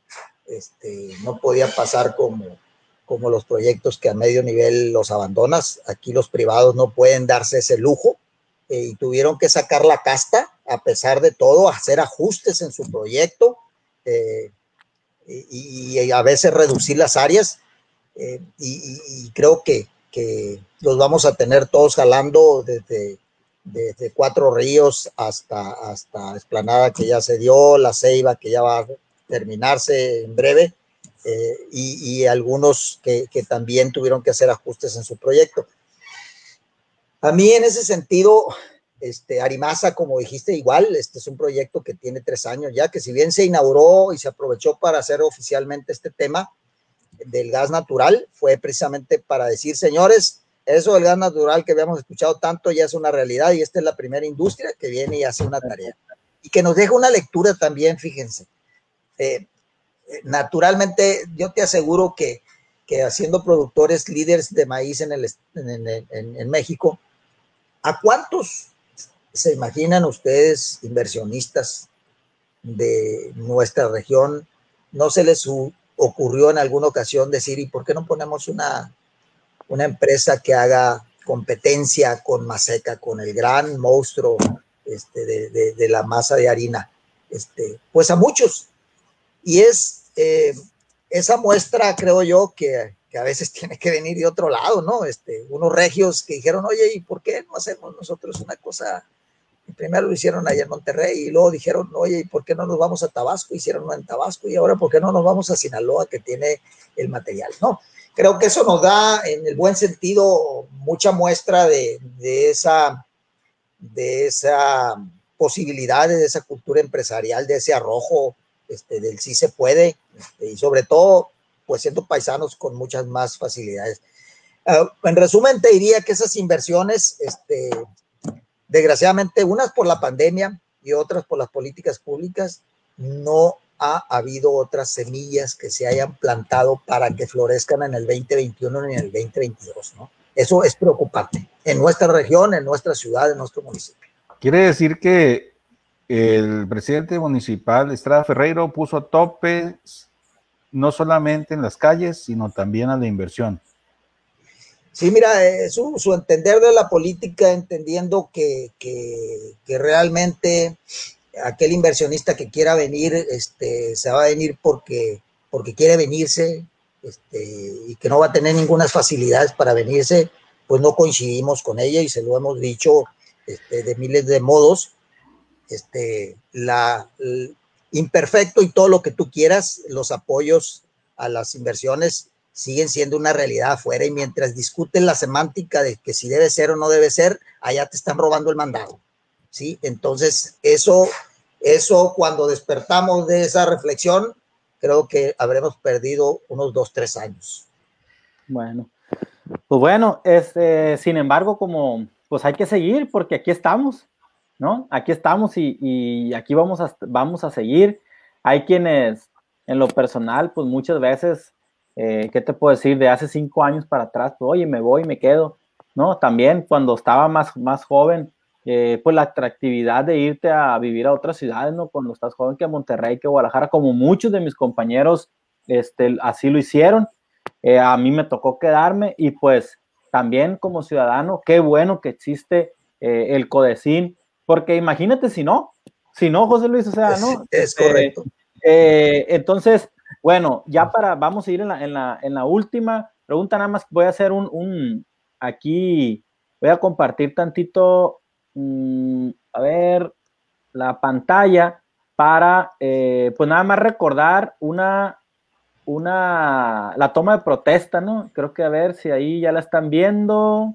este, no podía pasar como, como los proyectos que a medio nivel los abandonas. Aquí los privados no pueden darse ese lujo y tuvieron que sacar la casta a pesar de todo, hacer ajustes en su proyecto eh, y, a veces reducir las áreas. Eh, y, creo que, los vamos a tener todos jalando desde, desde Cuatro Ríos hasta, hasta Esplanada que ya se dio, La Ceiba que ya va a terminarse en breve. Eh, y, algunos que, que, también tuvieron que hacer ajustes en su proyecto. A mí en ese sentido, este, Arimasa, como dijiste, igual, este es un proyecto que tiene tres años ya, que si bien se inauguró y se aprovechó para hacer oficialmente este tema del gas natural, fue precisamente para decir, señores, eso del gas natural que habíamos escuchado tanto ya es una realidad y esta es la primera industria que viene y hace una tarea. Y que nos deja una lectura también, fíjense. Eh, naturalmente, yo te aseguro que, que haciendo productores líderes de maíz en, el, en México, ¿a cuántos ¿Se imaginan ustedes, inversionistas de nuestra región, no se les ocurrió en alguna ocasión decir, ¿y por qué no ponemos una, una empresa que haga competencia con Maseca, con el gran monstruo este, de, la masa de harina? Este, pues a muchos. Y es, eh, esa muestra, creo yo, que, que, a veces tiene que venir de otro lado, ¿no? Este, unos regios que dijeron, oye, ¿y por qué no hacemos nosotros una cosa? Primero lo hicieron allá en Monterrey y luego dijeron, oye, ¿y por qué no nos vamos a Tabasco? Hicieron uno en Tabasco y ahora, ¿por qué no nos vamos a Sinaloa que tiene el material? No, creo que eso nos da, en el buen sentido, mucha muestra de, de esa, de esa posibilidad, de esa cultura empresarial, de ese arrojo este, del sí se puede, este, y sobre todo, pues siendo paisanos con muchas más facilidades. Uh, en resumen, te diría que esas inversiones, este, desgraciadamente, unas por la pandemia y otras por las políticas públicas, no ha habido otras semillas que se hayan plantado para que florezcan en el 2021 ni en el 2022, ¿no? Eso es preocupante en nuestra región, en nuestra ciudad, en nuestro municipio. Quiere decir que el presidente municipal Estrada Ferreiro puso tope no solamente en las calles, sino también a la inversión. Sí, mira, su, entender de la política, entendiendo que, que, realmente aquel inversionista que quiera venir, este, se va a venir porque, porque quiere venirse este, y que no va a tener ninguna facilidades para venirse, pues no coincidimos con ella y se lo hemos dicho este, de miles de modos. Este, la, imperfecto y todo lo que tú quieras, los apoyos a las inversiones siguen siendo una realidad afuera y mientras discuten la semántica de que si debe ser o no debe ser, allá te están robando el mandado. ¿sí? Entonces, eso, eso cuando despertamos de esa reflexión, creo que habremos perdido unos dos, tres años. Bueno, pues bueno, este, sin embargo, como pues hay que seguir porque aquí estamos, ¿no? Aquí estamos y, aquí vamos a, vamos a seguir. Hay quienes, en lo personal, pues muchas veces, eh, ¿qué te puedo decir? De hace cinco años para atrás, pues, oye, me voy, me quedo, ¿no? También cuando estaba más, más joven, eh, pues la atractividad de irte a vivir a otras ciudades, ¿no? Cuando estás joven que a Monterrey, que Guadalajara, como muchos de mis compañeros, este, así lo hicieron. Eh, a mí me tocó quedarme y pues también como ciudadano, qué bueno que existe el CODECIN, porque imagínate si no, si no, José Luis, o sea, ¿no? Es, correcto. Eh, entonces, bueno, ya para, vamos a ir en la, en la, en la última pregunta, nada más voy a hacer un, un aquí, voy a compartir tantito, mmm, a ver, la pantalla para, eh, pues nada más recordar una, una, la toma de protesta, ¿no? Creo que a ver si ahí ya la están viendo.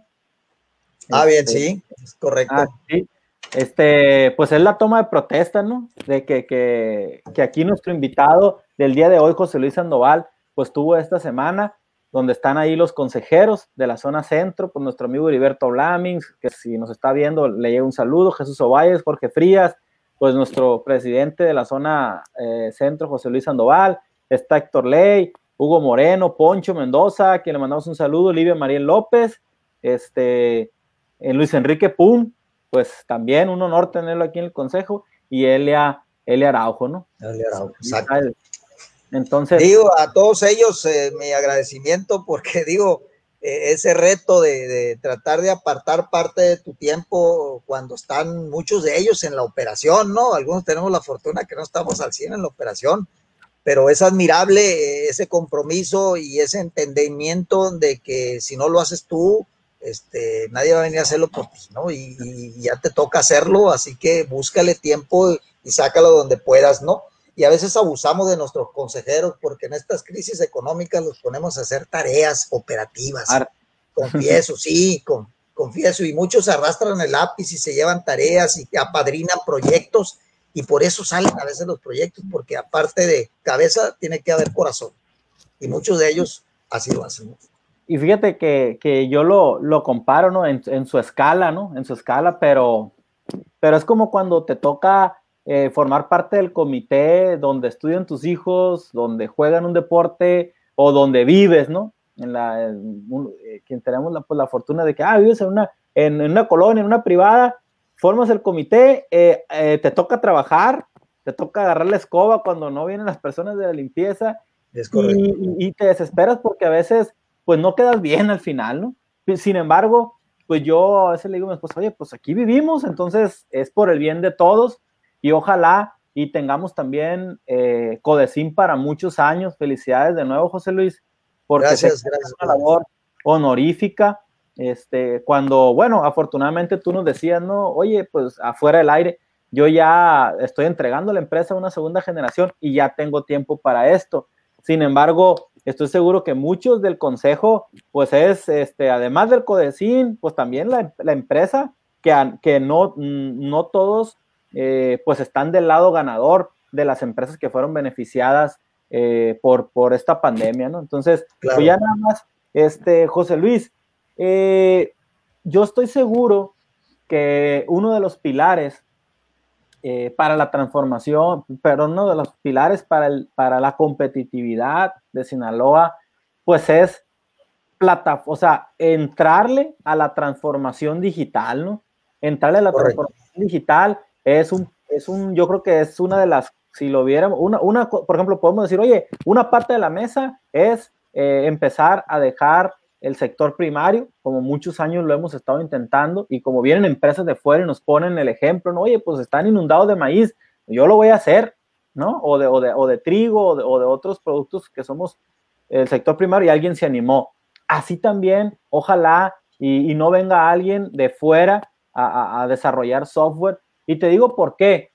Ah, bien, este, sí, es correcto. Ah, sí. Este, pues es la toma de protesta, ¿no? De que, que, que, aquí nuestro invitado del día de hoy, José Luis Sandoval, pues tuvo esta semana, donde están ahí los consejeros de la zona centro, pues nuestro amigo Heriberto Blamings, que si nos está viendo, le llega un saludo, Jesús Ovalles, Jorge Frías, pues nuestro presidente de la zona eh, centro, José Luis Sandoval, está Héctor Ley, Hugo Moreno, Poncho Mendoza, a quien le mandamos un saludo, Olivia Mariel López, este, eh, Luis Enrique Pum, pues también un honor tenerlo aquí en el consejo, y Elia, Elia Araujo, ¿no? Elia Araujo, exacto. Entonces. Digo, a todos ellos eh, mi agradecimiento porque digo, eh, ese reto de, de, tratar de apartar parte de tu tiempo cuando están muchos de ellos en la operación, ¿no? Algunos tenemos la fortuna que no estamos al 100 en la operación, pero es admirable eh, ese compromiso y ese entendimiento de que si no lo haces tú, este, nadie va a venir a hacerlo por ti, ¿no? Y, ya te toca hacerlo, así que búscale tiempo y sácalo donde puedas, ¿no? Y a veces abusamos de nuestros consejeros porque en estas crisis económicas los ponemos a hacer tareas operativas. Confieso, sí, confieso, y muchos arrastran el lápiz y se llevan tareas y apadrinan proyectos y por eso salen a veces los proyectos, porque aparte de cabeza tiene que haber corazón. Y muchos de ellos así lo hacen. Y fíjate que, que yo lo, lo, comparo, ¿no? En, en, su escala, ¿no? En su escala, pero, pero es como cuando te toca eh, formar parte del comité donde estudian tus hijos, donde juegan un deporte o donde vives, ¿no? En la, en, eh, quien tenemos la, pues, la, fortuna de que, ah, vives en una, en, en, una colonia, en una privada, formas el comité, eh, eh, te toca trabajar, te toca agarrar la escoba cuando no vienen las personas de la limpieza. Es correcto. Y, y, te desesperas porque a veces pues no quedas bien al final, ¿no? Sin embargo, pues yo a veces le digo a mi esposa, oye, pues aquí vivimos, entonces es por el bien de todos y ojalá y tengamos también eh, Codecín para muchos años. Felicidades de nuevo, José Luis, porque gracias, gracias. una labor honorífica. Este, cuando, bueno, afortunadamente tú nos decías, no, oye, pues afuera del aire, yo ya estoy entregando la empresa a una segunda generación y ya tengo tiempo para esto. Sin embargo, estoy seguro que muchos del consejo, pues es, este, además del Codecín, pues también la, la empresa, que, que no, no todos eh, pues están del lado ganador de las empresas que fueron beneficiadas eh, por, por esta pandemia, ¿no? Entonces, pues ya nada más, este, José Luis, eh, yo estoy seguro que uno de los pilares para la transformación, pero uno de los pilares para, el, para la competitividad de Sinaloa, pues es plata, o sea, entrarle a la transformación digital, ¿no? Entrarle a la transformación digital es un, es un, yo creo que es una de las, si lo viéramos, una, una por ejemplo, podemos decir, oye, una parte de la mesa es eh, empezar a dejar el sector primario, como muchos años lo hemos estado intentando, y como vienen empresas de fuera y nos ponen el ejemplo, ¿no? Oye, pues están inundados de maíz, yo lo voy a hacer, ¿no? O de, o de, o de trigo o de, otros productos que somos el sector primario y alguien se animó. Así también, ojalá, y, no venga alguien de fuera a, desarrollar software y te digo por qué.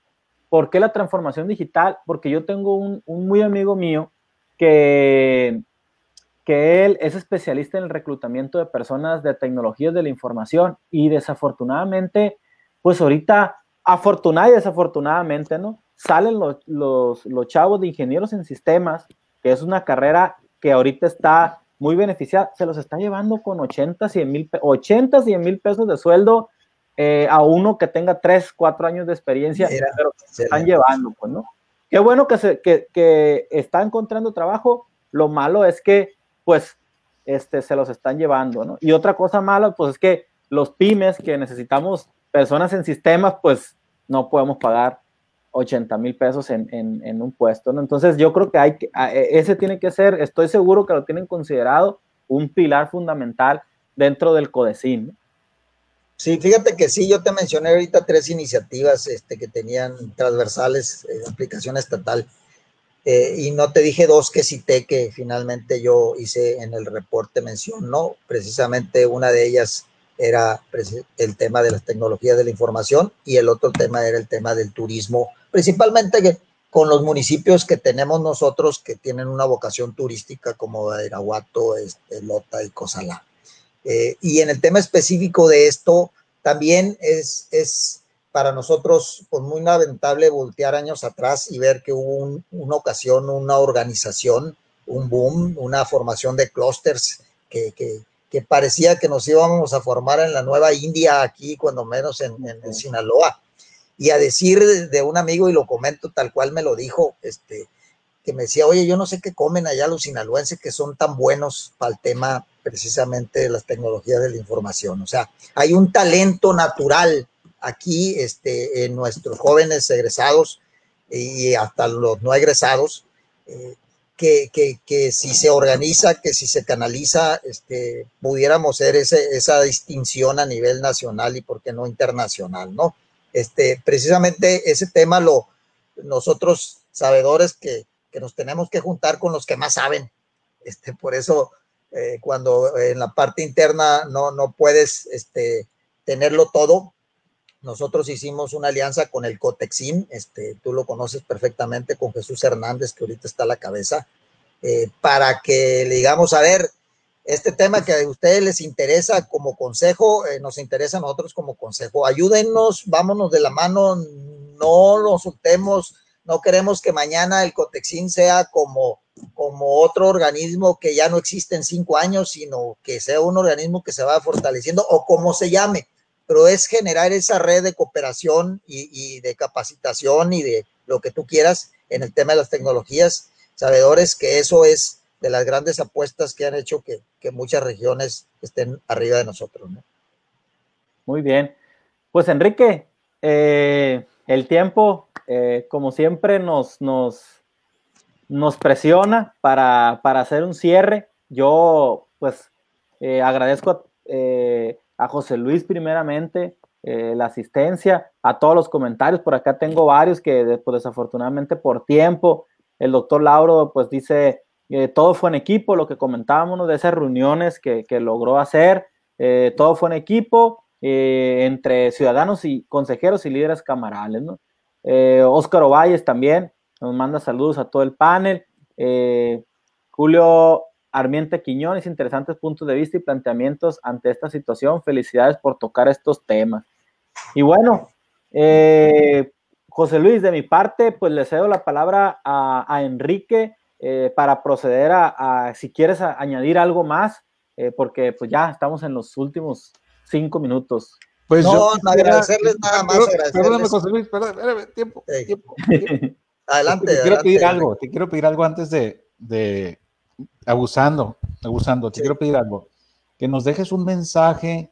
¿Por qué la transformación digital? Porque yo tengo un muy amigo mío que, que él es especialista en el reclutamiento de personas de tecnologías de la información y desafortunadamente, pues ahorita, afortunada y desafortunadamente, ¿no? Salen los, los, los chavos de ingenieros en sistemas, que es una carrera que ahorita está muy beneficiada, se los está llevando con 80, 100 mil, 80, 100 mil pesos de sueldo eh, a uno que tenga 3, 4 años de experiencia, Mira, pero se están llevando, pues, ¿no? Qué bueno que, se, que, que, está encontrando trabajo, lo malo es que, pues, este, se los están llevando, ¿no? Y otra cosa mala, pues, es que los pymes que necesitamos personas en sistemas, pues, no podemos pagar 80 mil pesos en, en, un puesto, ¿no? Entonces, yo creo que hay que, ese tiene que ser, estoy seguro que lo tienen considerado un pilar fundamental dentro del CODECIN. Sí, fíjate que sí, yo te mencioné ahorita tres iniciativas este, que tenían transversales eh, aplicación estatal eh, y no te dije dos que cité que finalmente yo hice en el reporte mención, ¿no? Precisamente una de ellas era el tema de las tecnologías de la información y el otro tema era el tema del turismo, principalmente con los municipios que tenemos nosotros que tienen una vocación turística como Irahuato, este, Lota y Cozalá. Eh, y en el tema específico de esto, también es, es para nosotros pues, muy lamentable voltear años atrás y ver que hubo un, una ocasión, una organización, un boom, una formación de clústeres que, que, que, parecía que nos íbamos a formar en la nueva India, aquí, cuando menos en, en, en Sinaloa. Y a decir de, de, un amigo, y lo comento tal cual me lo dijo, este, que me decía, oye, yo no sé qué comen allá los sinaloenses que son tan buenos para el tema precisamente de las tecnologías de la información. O sea, hay un talento natural aquí este, en nuestros jóvenes egresados y hasta los no egresados, eh, que, que, que, si se organiza, que si se canaliza, este, pudiéramos ser ese, esa distinción a nivel nacional y por qué no internacional, ¿no? Este, precisamente ese tema lo, nosotros sabedores que, que nos tenemos que juntar con los que más saben. Este, por eso, eh, cuando en la parte interna no, no puedes este, tenerlo todo, nosotros hicimos una alianza con el Cotexin, este, tú lo conoces perfectamente, con Jesús Hernández, que ahorita está a la cabeza, eh, para que le digamos, a ver, este tema que a ustedes les interesa como consejo, eh, nos interesa a nosotros como consejo. Ayúdennos, vámonos de la mano, no lo soltemos, no queremos que mañana el Cotexin sea como, como otro organismo que ya no existe en cinco años, sino que sea un organismo que se va fortaleciendo o como se llame, pero es generar esa red de cooperación y, de capacitación y de lo que tú quieras en el tema de las tecnologías, sabedores que eso es de las grandes apuestas que han hecho que, muchas regiones estén arriba de nosotros. ¿no? Muy bien. Pues Enrique, eh, el tiempo eh, como siempre, nos, nos, nos presiona para, para, hacer un cierre. Yo, pues, eh, agradezco a, eh, José Luis primeramente eh, la asistencia, a todos los comentarios. Por acá tengo varios que pues, desafortunadamente por tiempo, el doctor Lauro pues dice, eh, todo fue en equipo, lo que comentábamos de esas reuniones que, logró hacer, eh, todo fue en equipo entre ciudadanos y consejeros y líderes camarales. ¿no? Óscar Ovalles también nos manda saludos a todo el panel. Julio Armiente Quiñones, interesantes puntos de vista y planteamientos ante esta situación. Felicidades por tocar estos temas. Y bueno, eh, José Luis, de mi parte, pues le cedo la palabra a, Enrique eh, para proceder a, si quieres añadir algo más, eh, porque pues ya estamos en los últimos cinco minutos. Pues no, agradecerles nada más. Perdóname, José Luis, perdóname, tiempo, tiempo, Adelante. Te quiero pedir algo, te quiero pedir algo antes de abusando, abusando, te quiero pedir algo, que nos dejes un mensaje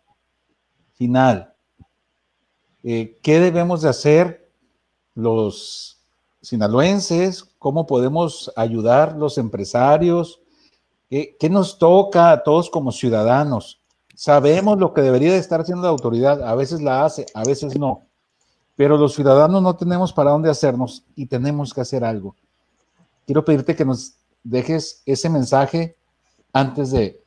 final. Eh, ¿Qué debemos de hacer los sinaloenses? ¿Cómo podemos ayudar los empresarios? ¿Qué, ¿Qué, nos toca a todos como ciudadanos? Sabemos lo que debería de estar haciendo la autoridad, a veces la hace, a veces no, pero los ciudadanos no tenemos para dónde hacernos y tenemos que hacer algo. Quiero pedirte que nos dejes ese mensaje antes de,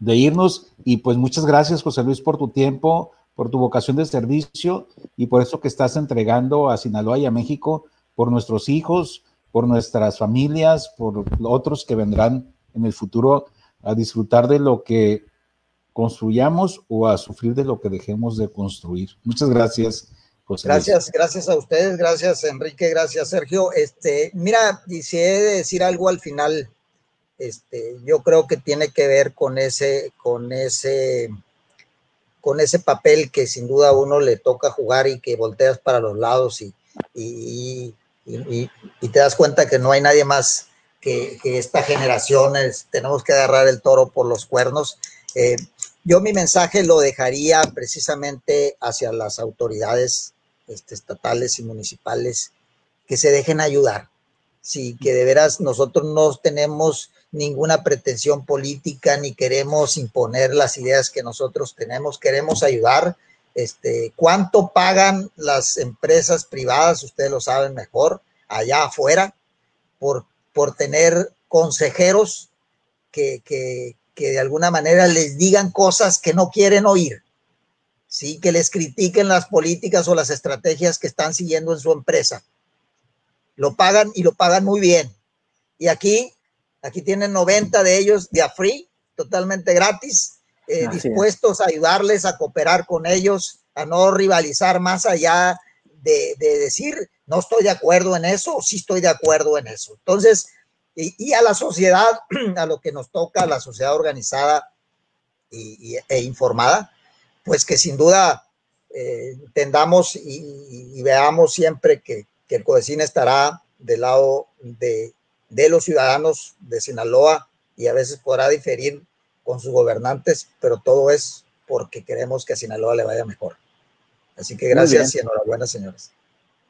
irnos. Y pues muchas gracias, José Luis, por tu tiempo, por tu vocación de servicio y por eso que estás entregando a Sinaloa y a México, por nuestros hijos, por nuestras familias, por otros que vendrán en el futuro a disfrutar de lo que construyamos o a sufrir de lo que dejemos de construir. Muchas gracias. Gracias, gracias a ustedes, gracias Enrique, gracias Sergio. Este, mira, y si he de decir algo al final, este, yo creo que tiene que ver con ese, con ese, con ese papel que sin duda a uno le toca jugar y que volteas para los lados y, y, te das cuenta que no hay nadie más que, esta generación, tenemos que agarrar el toro por los cuernos. Eh, yo mi mensaje lo dejaría precisamente hacia las autoridades este, estatales y municipales que se dejen ayudar. Sí, que de veras nosotros no tenemos ninguna pretensión política ni queremos imponer las ideas que nosotros tenemos, queremos ayudar. Este, ¿Cuánto pagan las empresas privadas? Ustedes lo saben mejor, allá afuera, por, por tener consejeros que, que, que de alguna manera les digan cosas que no quieren oír. ¿sí? que les critiquen las políticas o las estrategias que están siguiendo en su empresa. Lo pagan y lo pagan muy bien. Y aquí, aquí tienen 90 de ellos de a free, totalmente gratis, eh, dispuestos a ayudarles, a cooperar con ellos, a no rivalizar más allá de, decir, no estoy de acuerdo en eso, o sí estoy de acuerdo en eso. Entonces, y, a la sociedad, a lo que nos toca, a la sociedad organizada e informada, pues que sin duda eh, tendamos y, veamos siempre que, el CODECIN estará del lado de, los ciudadanos de Sinaloa y a veces podrá diferir con sus gobernantes, pero todo es porque queremos que a Sinaloa le vaya mejor. Así que gracias y enhorabuena, señores.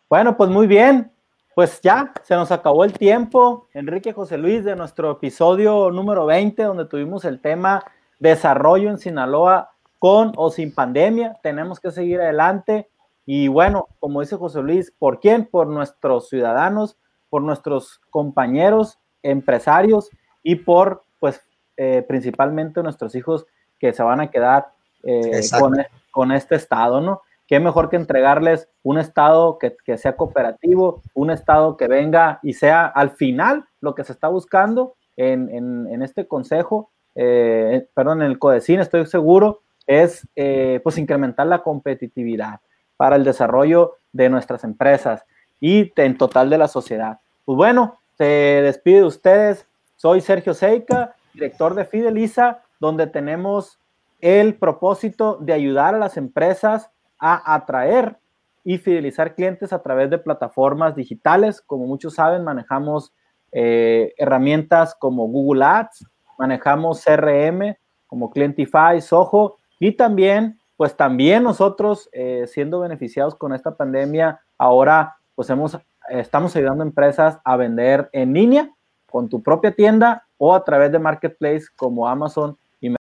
Bueno, pues muy bien. Pues ya se nos acabó el tiempo, Enrique José Luis, de nuestro episodio número 20, donde tuvimos el tema desarrollo en Sinaloa con o sin pandemia, tenemos que seguir adelante. Y bueno, como dice José Luis, ¿por quién? Por nuestros ciudadanos, por nuestros compañeros, empresarios y por, pues, eh, principalmente nuestros hijos que se van a quedar eh, con, este estado, ¿no? Qué mejor que entregarles un estado que, sea cooperativo, un estado que venga y sea al final lo que se está buscando en, este consejo, eh, perdón, en el CODECIN, estoy seguro es eh, pues incrementar la competitividad para el desarrollo de nuestras empresas y en total de la sociedad. Pues bueno, se despide de ustedes. Soy Sergio Seica, director de Fideliza, donde tenemos el propósito de ayudar a las empresas a atraer y fidelizar clientes a través de plataformas digitales. Como muchos saben, manejamos eh, herramientas como Google Ads, manejamos CRM como Clientify, Soho y también, pues también nosotros, eh, siendo beneficiados con esta pandemia, ahora pues hemos, estamos ayudando a empresas a vender en línea con tu propia tienda o a través de marketplace como Amazon